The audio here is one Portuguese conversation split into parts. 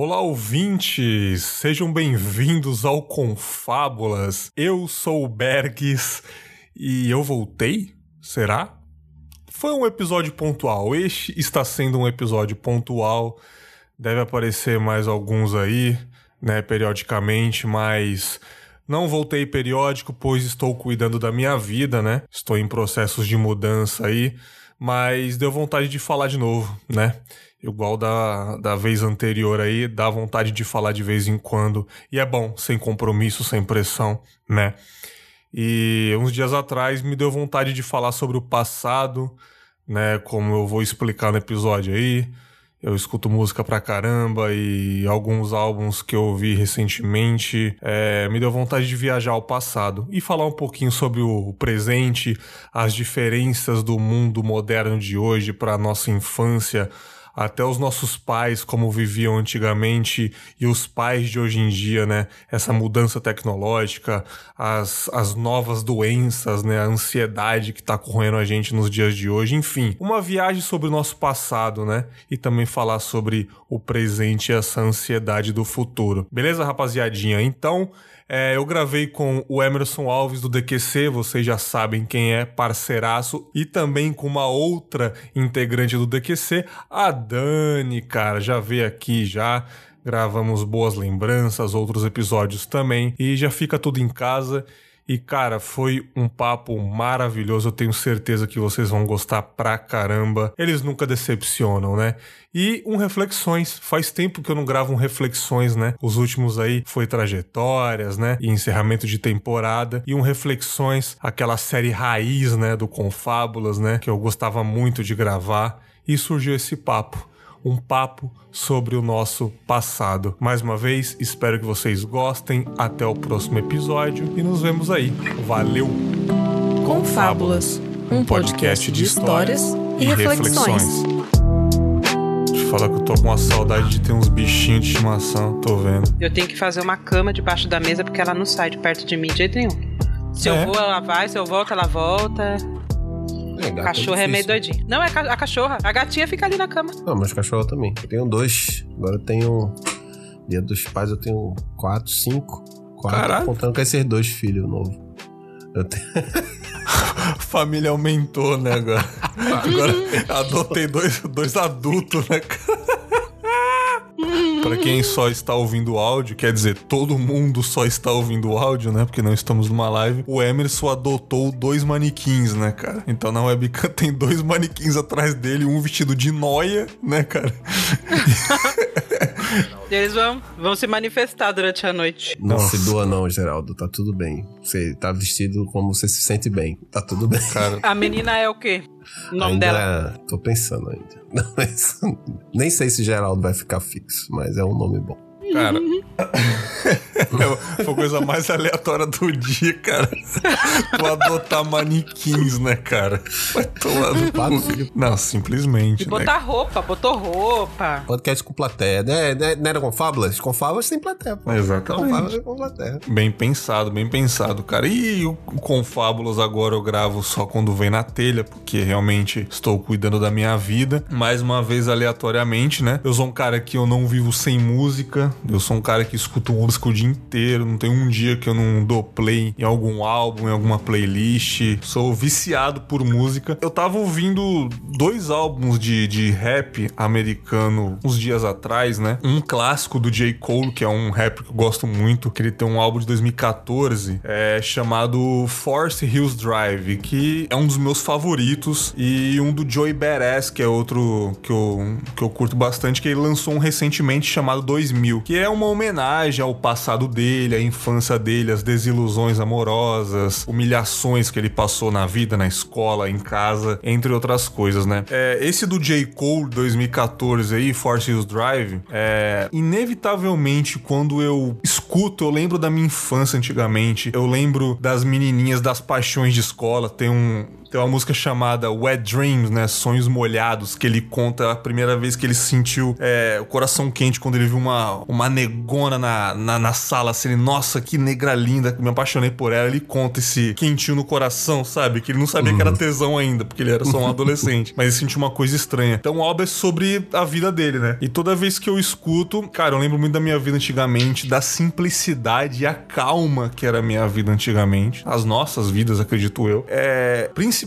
Olá, ouvintes! Sejam bem-vindos ao Confábulas. Eu sou o Bergs e eu voltei? Será? Foi um episódio pontual. Este está sendo um episódio pontual. Deve aparecer mais alguns aí, né, periodicamente, mas não voltei periódico, pois estou cuidando da minha vida, né? Estou em processos de mudança aí, mas deu vontade de falar de novo, né? igual da, da vez anterior aí, dá vontade de falar de vez em quando. E é bom, sem compromisso, sem pressão, né? E uns dias atrás me deu vontade de falar sobre o passado, né? Como eu vou explicar no episódio aí. Eu escuto música pra caramba e alguns álbuns que eu ouvi recentemente é, me deu vontade de viajar ao passado e falar um pouquinho sobre o presente, as diferenças do mundo moderno de hoje para nossa infância, até os nossos pais, como viviam antigamente, e os pais de hoje em dia, né? Essa mudança tecnológica, as, as novas doenças, né? A ansiedade que tá correndo a gente nos dias de hoje. Enfim, uma viagem sobre o nosso passado, né? E também falar sobre o presente e essa ansiedade do futuro. Beleza, rapaziadinha? Então. É, eu gravei com o Emerson Alves do DQC, vocês já sabem quem é, parceiraço, e também com uma outra integrante do DQC, a Dani, cara, já veio aqui já. Gravamos boas lembranças, outros episódios também, e já fica tudo em casa. E cara, foi um papo maravilhoso. Eu tenho certeza que vocês vão gostar pra caramba. Eles nunca decepcionam, né? E um reflexões. Faz tempo que eu não gravo um reflexões, né? Os últimos aí foi trajetórias, né? E encerramento de temporada. E um reflexões, aquela série raiz, né? Do Confábulas, né? Que eu gostava muito de gravar. E surgiu esse papo um papo sobre o nosso passado. Mais uma vez, espero que vocês gostem. Até o próximo episódio e nos vemos aí. Valeu! Com Fábulas, um podcast de histórias e reflexões. Deixa eu falar que eu tô com uma saudade de ter uns bichinhos de estimação, tô vendo. Eu tenho que fazer uma cama debaixo da mesa porque ela não sai de perto de mim de jeito nenhum. Se é. eu vou, ela vai, se eu volto, ela volta. É, cachorro é, é, meio doidinho. Não, é a cachorra. A gatinha fica ali na cama. Não, mas cachorro também. Eu tenho dois. Agora eu tenho. Dia dos pais eu tenho quatro, cinco. Quatro, Caralho. contando com esses dois filhos novos. Eu tenho. Família aumentou, né, agora. agora adotei dois, dois adultos, né, cara? Para quem só está ouvindo o áudio, quer dizer, todo mundo só está ouvindo o áudio, né? Porque não estamos numa live. O Emerson adotou dois manequins, né, cara? Então na webcam tem dois manequins atrás dele, um vestido de noia, né, cara? Eles vão, vão se manifestar durante a noite. Não Nossa. se doa não, Geraldo. Tá tudo bem. Você tá vestido como você se sente bem. Tá tudo bem. Cara. A menina é o quê? O nome ainda dela? É... Tô pensando ainda. Não, mas... Nem sei se Geraldo vai ficar fixo, mas é um nome bom. Cara, foi a coisa mais aleatória do dia, cara. Tu adotar manequins, né, cara? Vai tomar no cu. Não, simplesmente. E né? botar roupa, botou roupa. Podcast com plateia. Né, né, não era com fábulas? Com fábulas tem plateia, pô. Exatamente. Com fábulas com plateia. Bem pensado, bem pensado, cara. E o Confábulas agora eu gravo só quando vem na telha, porque realmente estou cuidando da minha vida. Mais uma vez, aleatoriamente, né? Eu sou um cara que eu não vivo sem música. Eu sou um cara que escuto música o dia inteiro. Não tem um dia que eu não dou play em algum álbum, em alguma playlist. Sou viciado por música. Eu tava ouvindo dois álbuns de, de rap americano uns dias atrás, né? Um clássico do J. Cole, que é um rap que eu gosto muito, que ele tem um álbum de 2014, é chamado Force Hills Drive, que é um dos meus favoritos, e um do Joey Badass, que é outro que eu, que eu curto bastante, que ele lançou um recentemente chamado 2000, que é uma homenagem ao passado dele, à infância dele, às desilusões amorosas, humilhações que ele passou na vida, na escola, em casa, entre outras coisas, né? É, esse do J. Cole 2014 aí, Force Hills Drive, é inevitavelmente quando eu escuto, eu lembro da minha infância antigamente, eu lembro das menininhas das paixões de escola, tem um Tem uma música chamada Wet Dreams, né? Sonhos Molhados, que ele conta a primeira vez que ele sentiu é, o coração quente quando ele viu uma, uma negona na, na, na sala, assim, nossa, que negra linda, me apaixonei por ela. Ele conta esse quentinho no coração, sabe? Que ele não sabia que era uhum. tesão ainda, porque ele era só um adolescente. Mas ele sentiu uma coisa estranha. Então, o álbum é sobre a vida dele, né? E toda vez que eu escuto, cara, eu lembro muito da minha vida antigamente, da simplicidade e a calma que era a minha vida antigamente. As nossas vidas, acredito eu. É, principalmente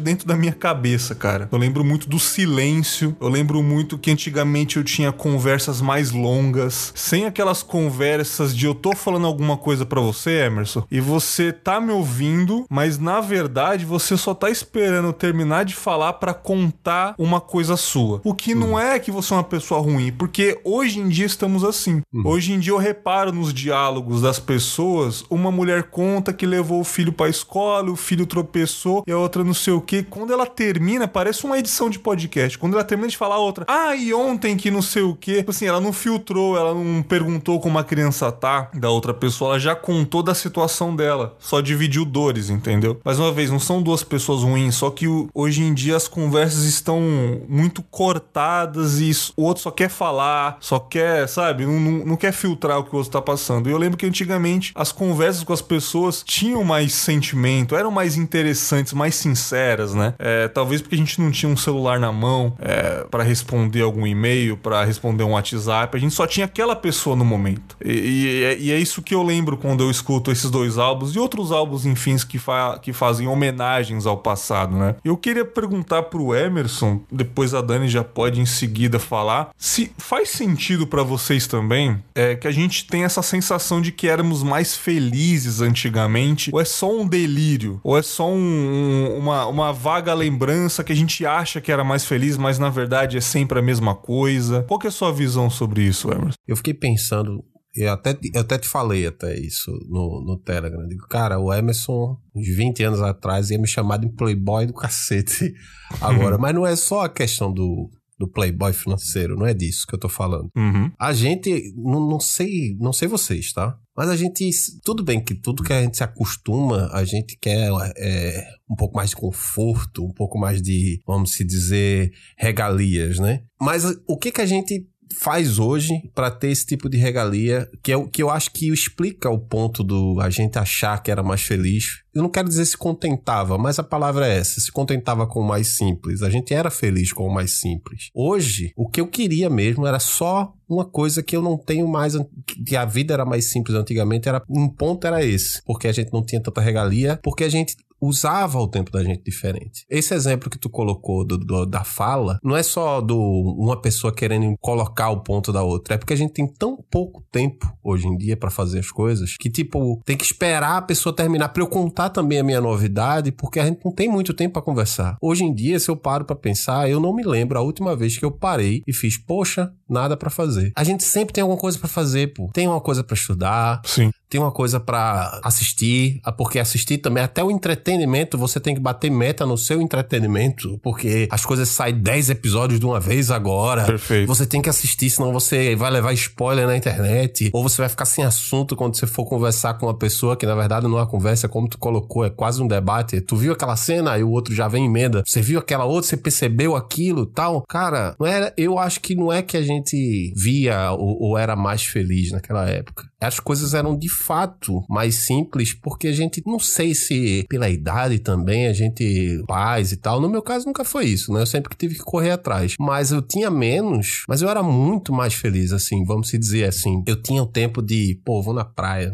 dentro da minha cabeça, cara. Eu lembro muito do silêncio. Eu lembro muito que antigamente eu tinha conversas mais longas, sem aquelas conversas de eu tô falando alguma coisa para você, Emerson, e você tá me ouvindo, mas na verdade você só tá esperando terminar de falar para contar uma coisa sua. O que não é que você é uma pessoa ruim, porque hoje em dia estamos assim. Uhum. Hoje em dia eu reparo nos diálogos das pessoas, uma mulher conta que levou o filho para escola, o filho tropeçou e a outra não sei o que. Quando ela termina, parece uma edição de podcast. Quando ela termina de falar outra, ah, e ontem que não sei o que. Tipo assim, ela não filtrou, ela não perguntou como a criança tá da outra pessoa, ela já contou da situação dela. Só dividiu dores, entendeu? Mais uma vez, não são duas pessoas ruins, só que hoje em dia as conversas estão muito cortadas e o outro só quer falar, só quer, sabe, não, não, não quer filtrar o que o outro tá passando. E eu lembro que antigamente as conversas com as pessoas tinham mais sentimento, eram mais interessantes, mais sinceras, né? É, talvez porque a gente não tinha um celular na mão é, para responder algum e-mail, para responder um WhatsApp, a gente só tinha aquela pessoa no momento. E, e, e, é isso que eu lembro quando eu escuto esses dois álbuns e outros álbuns, enfim, que, fa que fazem homenagens ao passado, né? Eu queria perguntar pro Emerson, depois a Dani já pode em seguida falar, se faz sentido para vocês também é, que a gente tem essa sensação de que éramos mais felizes antigamente, ou é só um delírio, ou é só um, um, uma, uma vaga lembrança que a gente acha que era mais feliz, mas na verdade é sempre a mesma coisa. Qual que é a sua visão sobre isso, Emerson? Eu fiquei pensando eu até, eu até te falei até isso no, no Telegram. Digo, cara, o Emerson, uns 20 anos atrás, ia me chamar de playboy do cacete agora. Mas não é só a questão do, do playboy financeiro, não é disso que eu tô falando. Uhum. A gente, não, não sei, não sei vocês, tá? Mas a gente, tudo bem que tudo que a gente se acostuma, a gente quer é, um pouco mais de conforto, um pouco mais de, vamos se dizer, regalias, né? Mas o que que a gente faz hoje para ter esse tipo de regalia, que é o que eu acho que explica o ponto do a gente achar que era mais feliz. Eu não quero dizer se contentava, mas a palavra é essa, se contentava com o mais simples. A gente era feliz com o mais simples. Hoje, o que eu queria mesmo era só uma coisa que eu não tenho mais, que a vida era mais simples antigamente, era um ponto era esse, porque a gente não tinha tanta regalia, porque a gente usava o tempo da gente diferente. Esse exemplo que tu colocou do, do, da fala não é só do uma pessoa querendo colocar o ponto da outra, é porque a gente tem tão pouco tempo hoje em dia para fazer as coisas que tipo tem que esperar a pessoa terminar para eu contar também a minha novidade, porque a gente não tem muito tempo para conversar. Hoje em dia, se eu paro para pensar, eu não me lembro a última vez que eu parei e fiz, poxa, nada para fazer. A gente sempre tem alguma coisa para fazer, pô. Tem uma coisa para estudar. Sim tem uma coisa para assistir, porque assistir também, até o entretenimento, você tem que bater meta no seu entretenimento, porque as coisas saem 10 episódios de uma vez agora. Perfeito. Você tem que assistir, senão você vai levar spoiler na internet, ou você vai ficar sem assunto quando você for conversar com uma pessoa que na verdade não é uma conversa, como tu colocou, é quase um debate. Tu viu aquela cena e o outro já vem emenda. Você viu aquela outra, você percebeu aquilo, tal. Cara, não era, eu acho que não é que a gente via ou, ou era mais feliz naquela época. As coisas eram de fato mais simples, porque a gente, não sei se pela idade também, a gente, pais e tal. No meu caso, nunca foi isso, né? Eu sempre tive que correr atrás. Mas eu tinha menos, mas eu era muito mais feliz, assim, vamos se dizer assim. Eu tinha o tempo de, pô, vou na praia,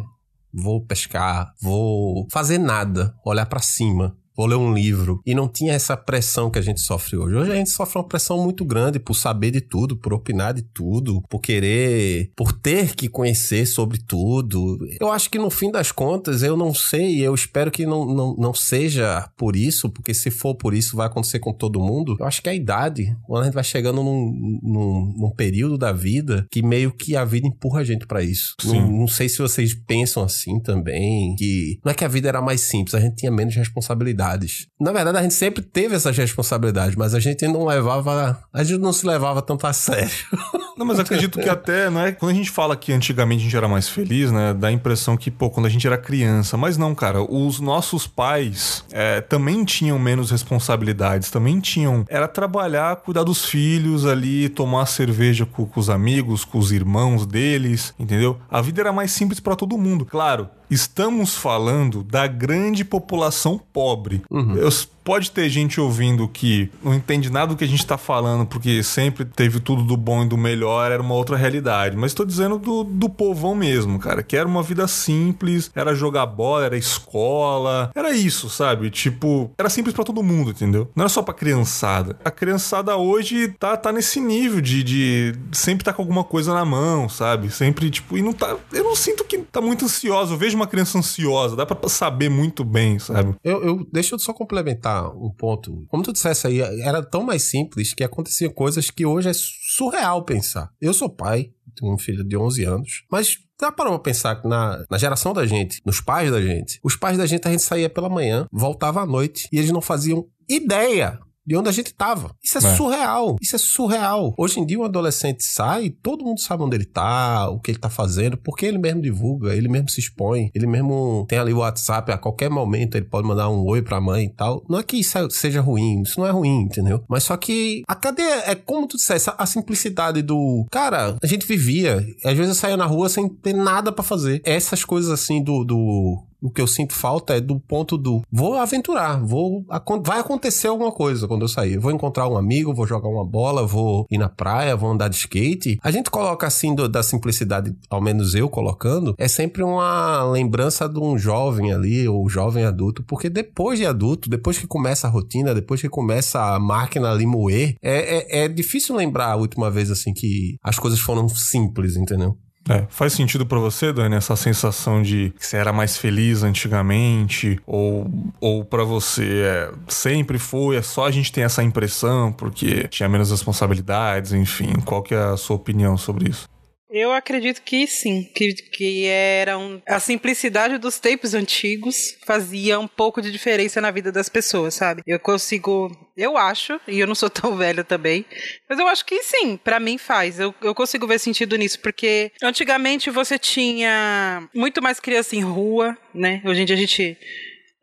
vou pescar, vou fazer nada, olhar para cima vou ler um livro. E não tinha essa pressão que a gente sofre hoje. Hoje a gente sofre uma pressão muito grande por saber de tudo, por opinar de tudo, por querer, por ter que conhecer sobre tudo. Eu acho que no fim das contas, eu não sei, eu espero que não, não, não seja por isso, porque se for por isso, vai acontecer com todo mundo. Eu acho que é a idade, quando a gente vai chegando num, num, num período da vida que meio que a vida empurra a gente para isso. Não, não sei se vocês pensam assim também, que não é que a vida era mais simples, a gente tinha menos responsabilidade responsabilidades. Na verdade, a gente sempre teve essas responsabilidades, mas a gente não levava. A gente não se levava tanto a sério. Não, mas acredito que até, né? Quando a gente fala que antigamente a gente era mais feliz, né? Dá a impressão que, pô, quando a gente era criança. Mas não, cara. Os nossos pais é, também tinham menos responsabilidades. Também tinham. Era trabalhar, cuidar dos filhos ali, tomar cerveja com, com os amigos, com os irmãos deles, entendeu? A vida era mais simples para todo mundo. Claro, estamos falando da grande população pobre. Uhum. Eu, pode ter gente ouvindo que não entende nada do que a gente tá falando, porque sempre teve tudo do bom e do melhor, era uma outra realidade. Mas tô dizendo do, do povão mesmo, cara, que era uma vida simples, era jogar bola, era escola, era isso, sabe? Tipo, era simples para todo mundo, entendeu? Não era só pra criançada. A criançada hoje tá, tá nesse nível de, de sempre tá com alguma coisa na mão, sabe? Sempre, tipo, e não tá. Eu não sinto que tá muito ansiosa. Eu vejo uma criança ansiosa, dá para saber muito bem, sabe? Eu, eu deixa eu só complementar um ponto. Como tu dissesse aí, era tão mais simples que aconteciam coisas que hoje é surreal pensar. Eu sou pai, tenho um filho de 11 anos, mas Dá para pensar que na, na geração da gente, nos pais da gente, os pais da gente a gente saía pela manhã, voltava à noite e eles não faziam ideia de onde a gente tava. Isso é, é, surreal. Isso é surreal. Hoje em dia, um adolescente sai, todo mundo sabe onde ele tá, o que ele tá fazendo, porque ele mesmo divulga, ele mesmo se expõe, ele mesmo tem ali o WhatsApp, a qualquer momento ele pode mandar um oi pra mãe e tal. Não é que isso seja ruim, isso não é ruim, entendeu? Mas só que a cadeia é como tu disseste, a simplicidade do. Cara, a gente vivia, às vezes eu saía na rua sem ter nada para fazer. Essas coisas assim do, do o que eu sinto falta é do ponto do vou aventurar, vou vai acontecer alguma coisa quando eu sair. vou encontrar um amigo, vou jogar uma bola, vou ir na praia, vou andar de skate. A gente coloca assim do, da simplicidade, ao menos eu colocando, é sempre uma lembrança de um jovem ali, ou jovem adulto, porque depois de adulto, depois que começa a rotina, depois que começa a máquina ali moer, é, é, é difícil lembrar a última vez assim que as coisas foram simples, entendeu? É, faz sentido para você, Dani, essa sensação de que você era mais feliz antigamente? Ou, ou para você é, sempre foi, é só a gente tem essa impressão porque tinha menos responsabilidades, enfim. Qual que é a sua opinião sobre isso? Eu acredito que sim, que, que eram a simplicidade dos tempos antigos fazia um pouco de diferença na vida das pessoas, sabe? Eu consigo, eu acho, e eu não sou tão velha também, mas eu acho que sim, para mim faz. Eu, eu consigo ver sentido nisso, porque antigamente você tinha muito mais criança em rua, né? Hoje em dia a gente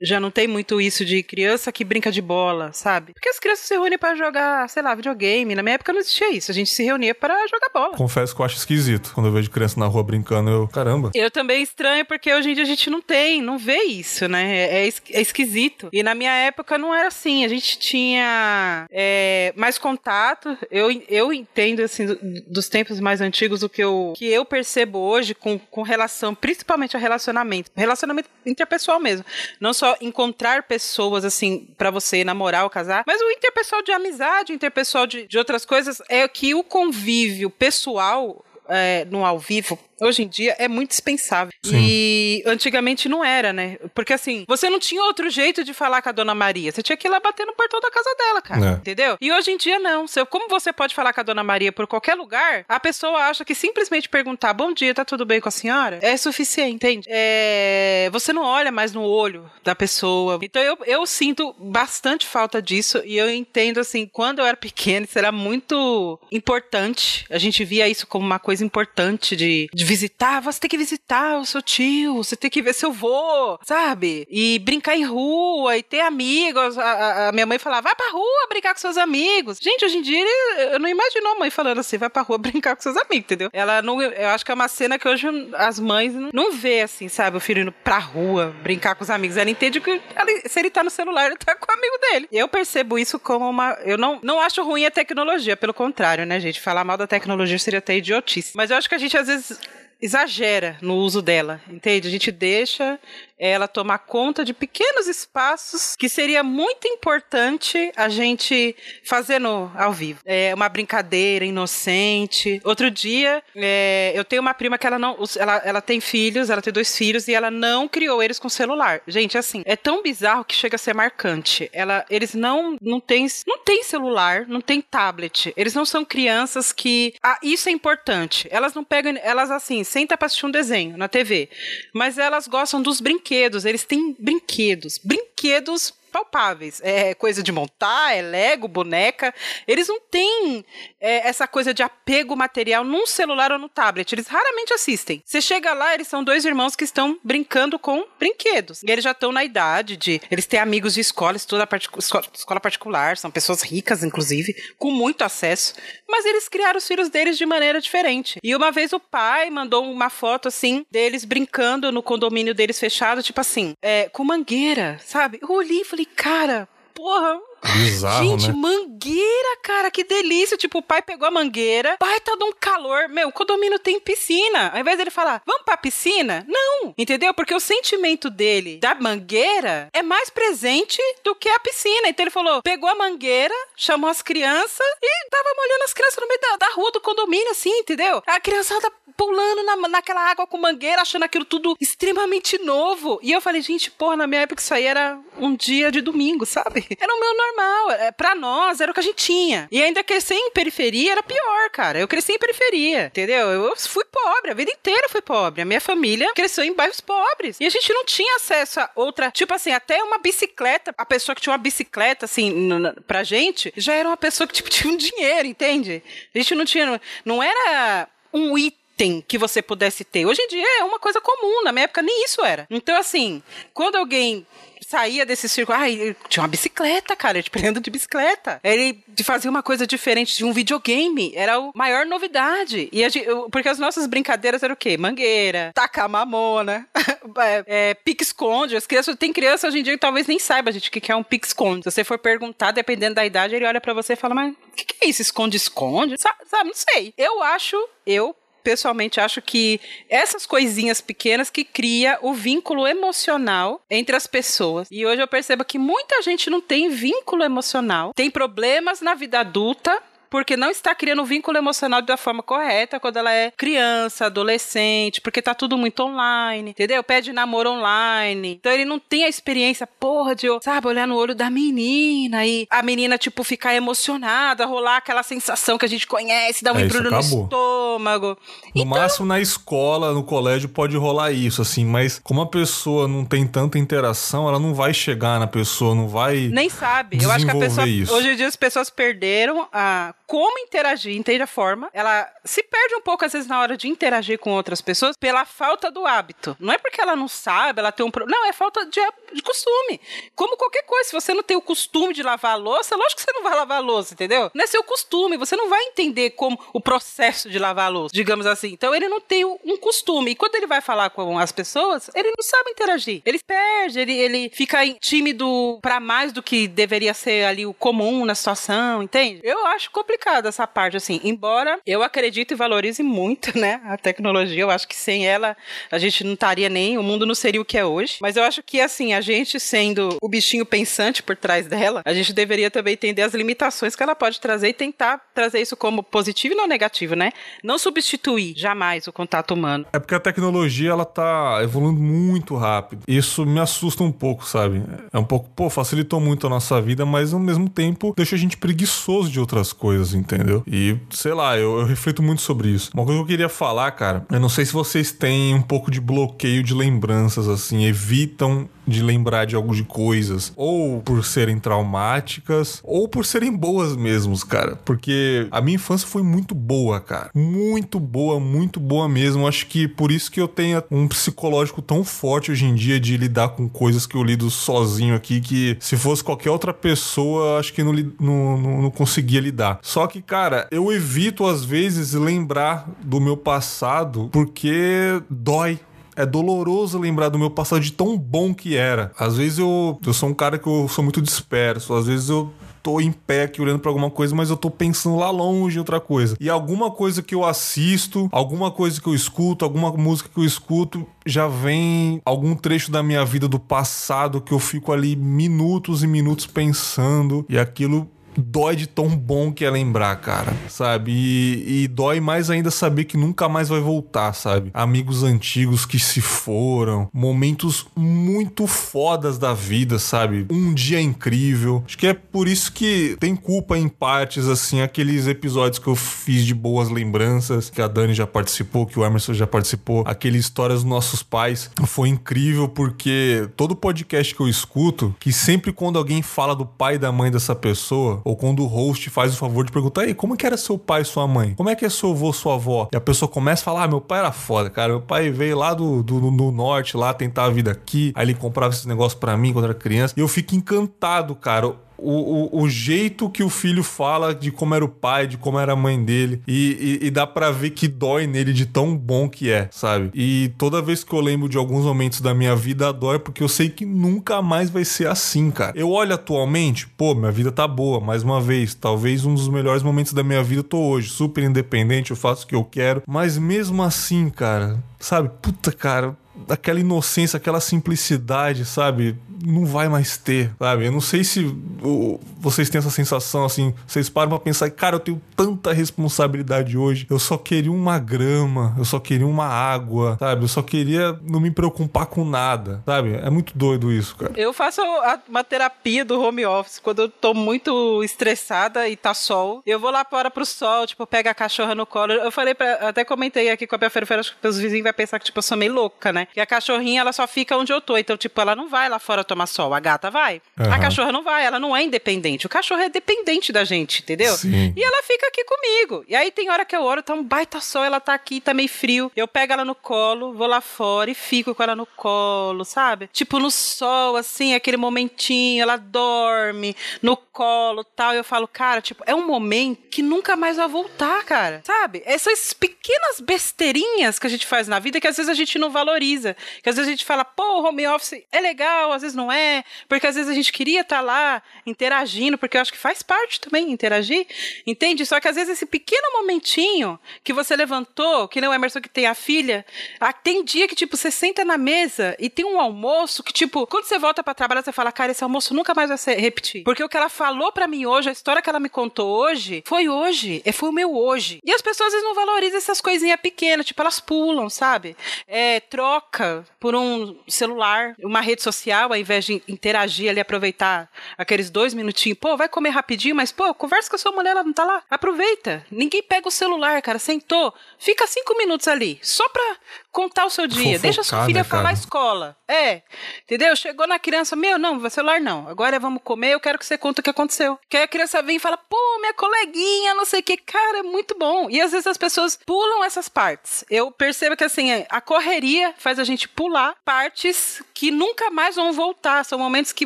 já não tem muito isso de criança que brinca de bola, sabe? Porque as crianças se reúnem para jogar, sei lá, videogame. Na minha época não existia isso. A gente se reunia para jogar bola. Confesso que eu acho esquisito. Quando eu vejo criança na rua brincando, eu, caramba. Eu também estranho porque hoje em dia a gente não tem, não vê isso, né? É, é, é esquisito. E na minha época não era assim. A gente tinha é, mais contato. Eu, eu entendo, assim, do, dos tempos mais antigos, o que eu, que eu percebo hoje com, com relação, principalmente a relacionamento. Relacionamento interpessoal mesmo. Não só só encontrar pessoas, assim, para você namorar ou casar, mas o interpessoal de amizade, o interpessoal de, de outras coisas, é que o convívio pessoal é, no ao vivo hoje em dia é muito dispensável. Sim. E antigamente não era, né? Porque assim, você não tinha outro jeito de falar com a dona Maria. Você tinha que ir lá bater no portão da casa dela, cara. É. Entendeu? E hoje em dia não. Como você pode falar com a dona Maria por qualquer lugar, a pessoa acha que simplesmente perguntar bom dia, tá tudo bem com a senhora? É suficiente, entende? É... Você não olha mais no olho da pessoa. Então eu, eu sinto bastante falta disso e eu entendo assim, quando eu era pequena, isso era muito importante. A gente via isso como uma coisa importante de, de visitar, você tem que visitar o seu tio, você tem que ver seu vô, sabe? E brincar em rua e ter amigos. A, a minha mãe falava, vai pra rua brincar com seus amigos. Gente, hoje em dia eu não imagino a mãe falando assim, vai pra rua brincar com seus amigos, entendeu? Ela não. Eu acho que é uma cena que hoje as mães não vê assim, sabe? O filho indo pra rua brincar com os amigos. Ela entende que ela, se ele tá no celular, ele tá com o amigo dele. Eu percebo isso como uma. Eu não, não acho ruim a tecnologia, pelo contrário, né, gente? Falar mal da tecnologia seria até idiotice. Mas eu acho que a gente às vezes exagera no uso dela, entende? A gente deixa ela tomar conta de pequenos espaços que seria muito importante a gente fazer no, ao vivo. É uma brincadeira inocente. Outro dia, é, eu tenho uma prima que ela não. Ela, ela tem filhos, ela tem dois filhos, e ela não criou eles com celular. Gente, assim, é tão bizarro que chega a ser marcante. Ela, eles não, não têm não tem celular, não tem tablet. Eles não são crianças que. Ah, isso é importante. Elas não pegam. Elas, assim, senta pra assistir um desenho na TV. Mas elas gostam dos brinquedos brinquedos, eles têm brinquedos, brinquedos palpáveis. É coisa de montar, é Lego, boneca. Eles não têm é, essa coisa de apego material num celular ou no tablet. Eles raramente assistem. Você chega lá, eles são dois irmãos que estão brincando com brinquedos. E eles já estão na idade de. Eles têm amigos de escola, estuda escola, escola particular, são pessoas ricas, inclusive, com muito acesso. Mas eles criaram os filhos deles de maneira diferente. E uma vez o pai mandou uma foto assim deles brincando no condomínio deles fechado, tipo assim, é, com mangueira, sabe? Eu olhei e falei, cara, porra, Bizarro, Gente, né? mangueira, cara, que delícia. Tipo, o pai pegou a mangueira, pai tá dando calor. Meu, o condomínio tem piscina. Ao invés dele falar, vamos pra piscina? Não, entendeu? Porque o sentimento dele da mangueira é mais presente do que a piscina. Então ele falou, pegou a mangueira, chamou as crianças e tava molhando as crianças no meio da, da rua do condomínio, assim, entendeu? A criançada pulando na, naquela água com mangueira, achando aquilo tudo extremamente novo. E eu falei, gente, porra, na minha época isso aí era um dia de domingo, sabe? Era o meu normal. É, pra nós, era o que a gente tinha. E ainda crescer em periferia era pior, cara. Eu cresci em periferia, entendeu? Eu fui pobre, a vida inteira fui pobre. A minha família cresceu em bairros pobres. E a gente não tinha acesso a outra. Tipo assim, até uma bicicleta. A pessoa que tinha uma bicicleta, assim, pra gente, já era uma pessoa que, tipo, tinha um dinheiro, entende? A gente não tinha. Não era um item que você pudesse ter. Hoje em dia é uma coisa comum, na minha época nem isso era. Então, assim, quando alguém saía desse círculo, ele tinha uma bicicleta, cara, ele anda de bicicleta. Ele de fazer uma coisa diferente de um videogame, era a maior novidade. E gente, porque as nossas brincadeiras eram o quê? Mangueira, tacar mamona, é, é, pique-esconde. As crianças, tem criança hoje em dia que talvez nem saiba, gente, o que é um pique-esconde. Se você for perguntar, dependendo da idade, ele olha pra você e fala, mas o que, é isso? Esconde-esconde? Sabe, não sei. Eu acho, eu pessoalmente acho que essas coisinhas pequenas que cria o vínculo emocional entre as pessoas. E hoje eu percebo que muita gente não tem vínculo emocional, tem problemas na vida adulta porque não está criando o vínculo emocional da forma correta quando ela é criança, adolescente, porque tá tudo muito online, entendeu? Pede namoro online. Então ele não tem a experiência, porra, de, sabe, olhar no olho da menina e a menina, tipo, ficar emocionada, rolar aquela sensação que a gente conhece, dar um É, embrulho no estômago. No máximo na escola, no colégio pode rolar isso, assim, mas como a pessoa não tem tanta interação, ela não vai chegar na pessoa, não vai. Nem sabe. Eu acho que a pessoa. isso. Hoje em dia as pessoas perderam a como interagir, entende a forma. Ela se perde um pouco, às vezes, na hora de interagir com outras pessoas pela falta do hábito. Não é porque ela não sabe, ela tem um problema. Não, é falta de, de costume. Como qualquer coisa. Se você não tem o costume de lavar a louça, lógico que você não vai lavar a louça, entendeu? Não é seu costume. Você não vai entender como o processo de lavar a louça, digamos assim. Então ele não tem um costume. E quando ele vai falar com as pessoas, ele não sabe interagir. Ele perde, ele, ele fica tímido pra mais do que deveria ser ali o comum na situação, entende? Eu acho complicado essa parte, assim. Embora eu acredite e valorize muito, né, a tecnologia. Eu acho que sem ela a gente não estaria nem, o mundo não seria o que é hoje. Mas eu acho que, assim, a gente sendo o bichinho pensante por trás dela, a gente deveria também entender as limitações que ela pode trazer e tentar trazer isso como positivo e não negativo, né? Não substituir jamais o contato humano. É porque a tecnologia ela tá evoluindo muito rápido. Isso me assusta um pouco, sabe? É um pouco, pô, facilitou muito a nossa vida, mas ao mesmo tempo deixa a gente preguiçoso de outras coisas, entendeu? E sei lá, eu, eu reflito muito sobre isso. Uma coisa que eu queria falar, cara, eu não sei se vocês têm um pouco de bloqueio de lembranças, assim, evitam de lembrar de algo de coisas, ou por serem traumáticas, ou por serem boas mesmo, cara. Porque a minha infância foi muito boa, cara. Muito boa, muito boa mesmo. Acho que por isso que eu tenho um psicológico tão forte hoje em dia de lidar com coisas que eu lido sozinho aqui, que se fosse qualquer outra pessoa, acho que não, não, não, não conseguia lidar. Só que, cara, eu evito às vezes lembrar do meu passado porque dói. É doloroso lembrar do meu passado de tão bom que era. Às vezes eu, eu sou um cara que eu sou muito disperso. Às vezes eu tô em pé aqui olhando pra alguma coisa, mas eu tô pensando lá longe em outra coisa. E alguma coisa que eu assisto, alguma coisa que eu escuto, alguma música que eu escuto, já vem algum trecho da minha vida do passado que eu fico ali minutos e minutos pensando e aquilo dói de tão bom que é lembrar, cara, sabe? E, e, dói mais ainda saber que nunca mais vai voltar, sabe? Amigos antigos que se foram, momentos muito fodas da vida, sabe? Um dia incrível. Acho que é por isso que tem culpa em partes, assim, aqueles episódios que eu fiz de boas lembranças, que a Dani já participou, que o Emerson já participou, aquele Histórias dos Nossos Pais. Foi incrível porque todo podcast que eu escuto, que sempre quando alguém fala do pai e da mãe dessa pessoa, ou quando o host faz o favor de perguntar, aí, como é que era seu pai e sua mãe? Como é que é seu avô, sua avó? E a pessoa começa a falar, ah, meu pai era foda, cara. Meu pai veio lá do, do, do norte, lá tentar a vida aqui. Aí ele comprava esses negócios para mim quando era criança. E eu fico encantado, cara o, o, o, jeito que o filho fala de como era o pai, de como era a mãe dele. E, e, e, dá para ver que dói nele de tão bom que é, sabe? E toda vez que eu lembro de alguns momentos da minha vida, dói porque eu sei que nunca mais vai ser assim, cara. Eu olho atualmente, pô, minha vida tá boa, mais uma vez. Talvez um dos melhores momentos da minha vida eu tô hoje. Super independente, eu faço o que eu quero. Mas mesmo assim, cara, sabe? Puta, cara aquela inocência, aquela simplicidade, sabe? Não vai mais ter, sabe? Eu não sei se o, vocês têm essa sensação assim, vocês param pra pensar, cara, eu tenho tanta responsabilidade hoje, eu só queria uma grama, eu só queria uma água, sabe? Eu só queria não me preocupar com nada, sabe? É muito doido isso, cara. Eu faço uma terapia do home office quando eu tô muito estressada e tá sol. Eu vou lá fora pro sol, tipo, pega a cachorra no colo. Eu falei para até comentei aqui com a minha feira, acho que os vizinhos vão pensar que tipo, eu sou meio louca, né? Que a cachorrinha, ela só fica onde eu tô. Então, tipo, ela não vai lá fora tomar sol. A gata vai. Uhum. A cachorra não vai, ela não é independente. O cachorro é dependente da gente, entendeu? Sim. E ela fica aqui comigo. E aí tem hora que eu oro, tá um baita sol, ela tá aqui, tá meio frio. Eu pego ela no colo, vou lá fora e fico com ela no colo, sabe? Tipo, no sol, assim, aquele momentinho, ela dorme no colo tal. E eu falo, cara, tipo, é um momento que nunca mais vai voltar, cara. Sabe? Essas pequenas besteirinhas que a gente faz na vida que às vezes a gente não valoriza. Que às vezes a gente fala, pô, o home office é legal, às vezes não é, porque às vezes a gente queria estar tá lá interagindo, porque eu acho que faz parte também interagir, entende? Só que às vezes esse pequeno momentinho que você levantou, que nem o Emerson que tem a filha, ah, tem dia que, tipo, você senta na mesa e tem um almoço que, tipo, quando você volta para trabalhar, você fala, cara, esse almoço nunca mais vai se repetir. Porque o que ela falou para mim hoje, a história que ela me contou hoje, foi hoje, é, foi o meu hoje. E as pessoas às vezes não valorizam essas coisinhas pequenas, tipo, elas pulam, sabe? É, troca por um celular, uma rede social, ao invés de interagir ali, aproveitar aqueles dois minutinhos. Pô, vai comer rapidinho, mas, pô, conversa com a sua mulher, ela não tá lá. Aproveita. Ninguém pega o celular, cara. Sentou. Fica cinco minutos ali. Só pra contar o seu dia. Fofocar, Deixa sua filha né, falar a escola. É. Entendeu? Chegou na criança, meu, não, celular não. Agora vamos comer, eu quero que você conte o que aconteceu. Que aí a criança vem e fala, pô, minha coleguinha, não sei o que. Cara, é muito bom. E às vezes as pessoas pulam essas partes. Eu percebo que, assim, a correria faz a gente pular partes que nunca mais vão voltar. São momentos que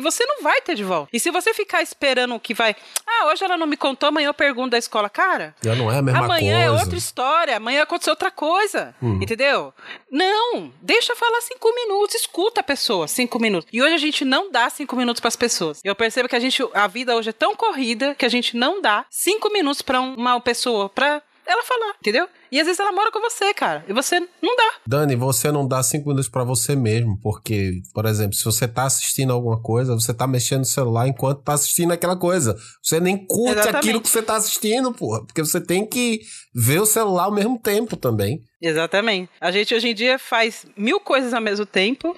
você não vai ter de volta. E se você ficar esperando que vai. Ah, hoje ela não me contou, amanhã eu pergunto da escola. Cara. Já não é a mesma amanhã é coisa. é outra história. Amanhã aconteceu outra coisa. Hum. Entendeu? Não. Deixa falar cinco minutos. Escuta a pessoa cinco minutos. E hoje a gente não dá cinco minutos para as pessoas. Eu percebo que a gente. A vida hoje é tão corrida que a gente não dá cinco minutos para uma pessoa. Pra ela falar, entendeu? E às vezes ela mora com você, cara. E você não dá. Dani, você não dá cinco minutos para você mesmo, porque, por exemplo, se você tá assistindo alguma coisa, você tá mexendo no celular enquanto tá assistindo aquela coisa. Você nem curte Exatamente. aquilo que você tá assistindo, porra. Porque você tem que ver o celular ao mesmo tempo também. Exatamente. A gente hoje em dia faz mil coisas ao mesmo tempo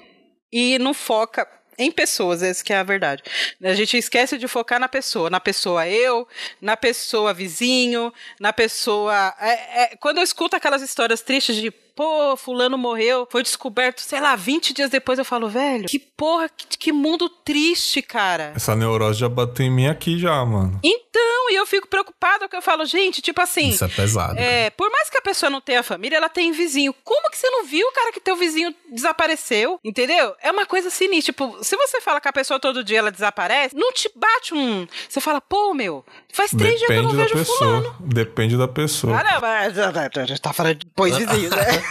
e não foca em pessoas, essa que é a verdade. A gente esquece de focar na pessoa, na pessoa eu, na pessoa vizinho, na pessoa. É, é, quando eu escuto aquelas histórias tristes de pô, fulano morreu, foi descoberto, sei lá, 20 dias depois eu falo, velho, que porra, que, que mundo triste, cara. Essa neurose já bateu em mim aqui já, mano. Então, e eu fico preocupada porque eu falo, gente, tipo assim. Isso é pesado. É, por mais que a pessoa não tenha família, ela tem vizinho. Como que você não viu, cara, que teu vizinho desapareceu? Entendeu? É uma coisa sinistra. Tipo, se você fala que a pessoa todo dia ela desaparece, não te bate um. Você fala, pô, meu, faz três Depende dias que eu não vejo pessoa. fulano. Depende da pessoa. Ah, não, mas tá falando de pois vizinho, né?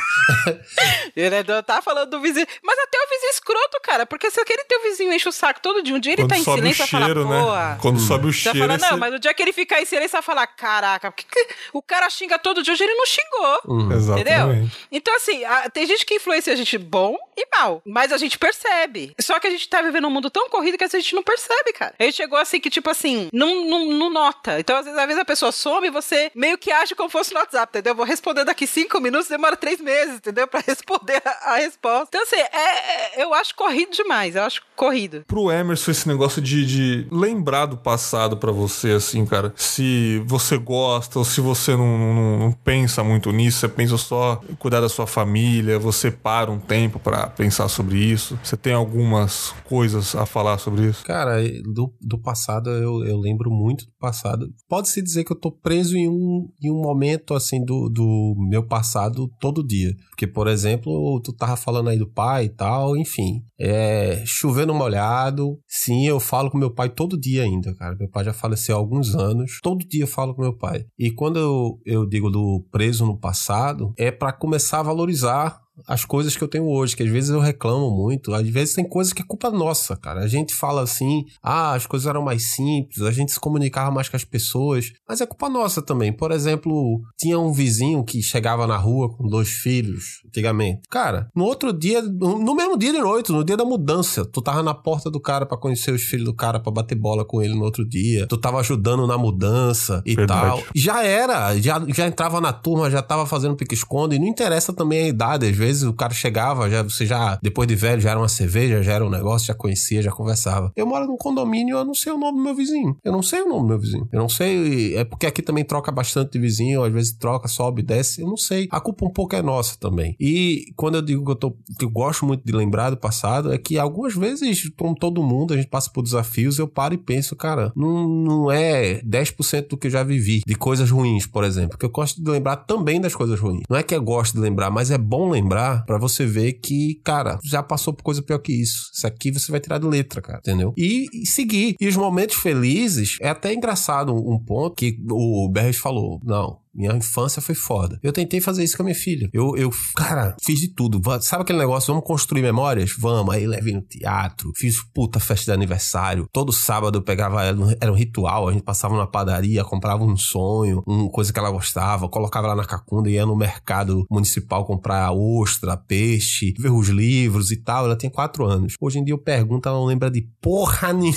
ele tá falando do vizinho. Mas até o vizinho escroto, cara. Porque se aquele teu vizinho enche o saco todo dia, um dia ele Quando tá em silêncio, e fala, né? Quando sobe o cheiro. Você fala, não, mas o dia que ele fica aí, se ele só falar, caraca, porque o cara xinga todo dia, hoje ele não xingou. Exatamente. Entendeu? Então, assim, a, tem gente que influencia a gente bom e mal, mas a gente percebe. Só que a gente tá vivendo um mundo tão corrido que a gente não percebe, cara. Ele chegou assim que, tipo assim, não, não, não nota. Então, às vezes, às vezes a pessoa some e você meio que age como fosse no WhatsApp, entendeu? Vou responder daqui cinco minutos, demora três meses, entendeu? Pra responder a, a resposta. Então, assim, é, é, eu acho corrido demais. Eu acho corrido. Pro Emerson, esse negócio de, de lembrar do passado para você, assim, cara, se você gosta ou se você não, não, não, pensa muito nisso, você pensa só em cuidar da sua família, você para um tempo para pensar sobre isso. Você tem algumas coisas a falar sobre isso? Cara, do, do passado eu, eu lembro muito do passado. Pode-se dizer que eu tô preso em um, em um momento, assim, do, do meu passado todo dia. Porque, por exemplo, tu tava falando aí do pai e tal, enfim. É, chovendo molhado. Sim, eu falo com meu pai todo dia ainda, cara. Meu pai já faleceu há alguns anos. Todo dia eu falo com meu pai. E quando eu, eu digo do preso no passado, é para começar a valorizar as coisas que eu tenho hoje, que às vezes eu reclamo muito, às vezes tem coisas que é culpa nossa, cara. A gente fala assim, ah, as coisas eram mais simples, a gente se comunicava mais com as pessoas, mas é culpa nossa também. Por exemplo, tinha um vizinho que chegava na rua com dois filhos, antigamente. Cara, no outro dia, no mesmo dia de noite, no dia da mudança, tu tava na porta do cara para conhecer os filhos do cara, para bater bola com ele no outro dia, tu tava ajudando na mudança e Verdade. tal. Já era, já, já entrava na turma, já tava fazendo pique-esconde, e não interessa também a idade, às vezes o cara chegava, já você já, depois de velho, já era uma cerveja, já era um negócio, já conhecia, já conversava. Eu moro num condomínio, eu não sei o nome do meu vizinho. Eu não sei o nome do meu vizinho. Eu não sei, é porque aqui também troca bastante de vizinho, às vezes troca, sobe, desce, eu não sei. A culpa um pouco é nossa também. E quando eu digo que eu, tô, que eu gosto muito de lembrar do passado, é que algumas vezes, como todo mundo, a gente passa por desafios, eu paro e penso, cara, não, não é 10% do que eu já vivi, de coisas ruins, por exemplo, que eu gosto de lembrar também das coisas ruins. Não é que eu gosto de lembrar, mas é bom lembrar para você ver que, cara, já passou por coisa pior que isso. Isso aqui você vai tirar de letra, cara, entendeu? E, e seguir. E os momentos felizes, é até engraçado um, um ponto que o Berres falou. Não, minha infância foi foda. Eu tentei fazer isso com a minha filha. Eu, eu cara, fiz de tudo. Sabe aquele negócio? Vamos construir memórias? Vamos. Aí levei no teatro. Fiz puta festa de aniversário. Todo sábado eu pegava. Era um ritual. A gente passava na padaria, comprava um sonho, uma coisa que ela gostava, colocava lá na cacunda e ia no mercado municipal comprar ostra, peixe, ver os livros e tal. Ela tem quatro anos. Hoje em dia eu pergunto, ela não lembra de porra nenhuma.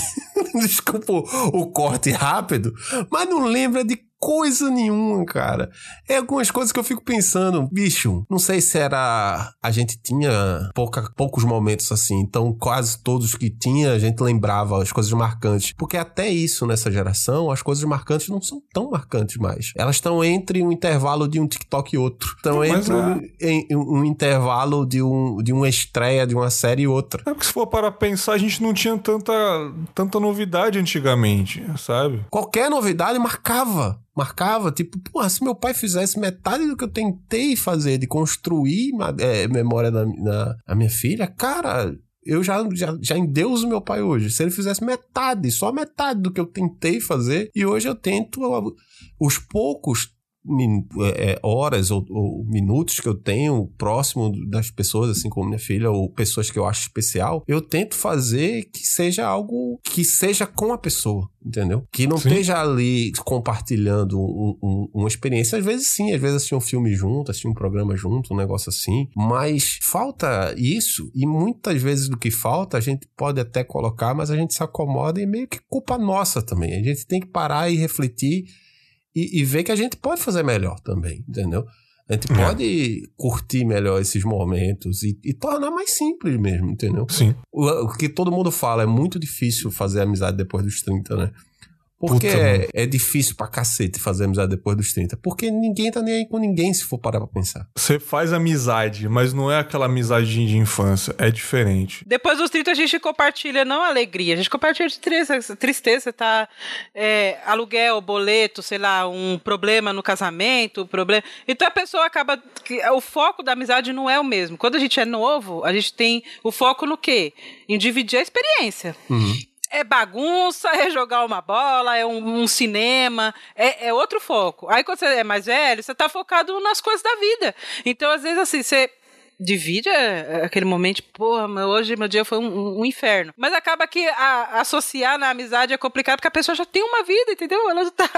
Desculpa o corte rápido, mas não lembra de coisa nenhuma, cara. É algumas coisas que eu fico pensando, bicho, não sei se era. A gente tinha pouca, poucos momentos assim, então quase todos que tinha a gente lembrava as coisas marcantes. Porque até isso nessa geração, as coisas marcantes não são tão marcantes mais. Elas estão entre um intervalo de um TikTok e outro. Estão entre é. um, em, um, intervalo de, um, de uma estreia de uma série e outra. É porque se for para pensar, a gente não tinha tanta, tanta novidade antigamente, sabe? Qualquer novidade marcava marcava, tipo, porra, se meu pai fizesse metade do que eu tentei fazer de construir é, memória na, na, na minha filha, cara, eu já, já, já endeuso meu pai hoje. Se ele fizesse metade, só metade do que eu tentei fazer, e hoje eu tento, os poucos horas ou, ou, minutos que eu tenho próximo das pessoas, assim como minha filha, ou pessoas que eu acho especial, eu tento fazer que seja algo que seja com a pessoa, entendeu? Que não sim. esteja ali compartilhando um, um, uma experiência. Às vezes sim, às vezes assistir um filme junto, assistir um programa junto, um negócio assim. Mas falta isso, e muitas vezes do que falta a gente pode até colocar, mas a gente se acomoda e meio que culpa nossa também. A gente tem que parar e refletir e, e ver que a gente pode fazer melhor também, entendeu? A gente é. pode curtir melhor esses momentos e, e, tornar mais simples mesmo, entendeu? Sim. O, o, que todo mundo fala, é muito difícil fazer amizade depois dos 30, né? Porque é, é, difícil pra cacete fazer amizade depois dos 30. Porque ninguém tá nem aí com ninguém, se for parar pra pensar. Você faz amizade, mas não é aquela amizade de infância. É diferente. Depois dos 30 a gente compartilha não alegria, a gente compartilha de tristeza. Tristeza, tá? É, aluguel, boleto, sei lá, um problema no casamento, problema. Então a pessoa acaba. O foco da amizade não é o mesmo. Quando a gente é novo, a gente tem o foco no quê? Em dividir a experiência. Uhum é bagunça, é jogar uma bola, é um, um cinema, é, é, outro foco. Aí quando você é mais velho, você tá focado nas coisas da vida. Então, às vezes, assim, você divide é, aquele momento, porra, hoje meu dia foi um, um inferno. Mas acaba que a, associar na amizade é complicado porque a pessoa já tem uma vida, entendeu? Ela já tá,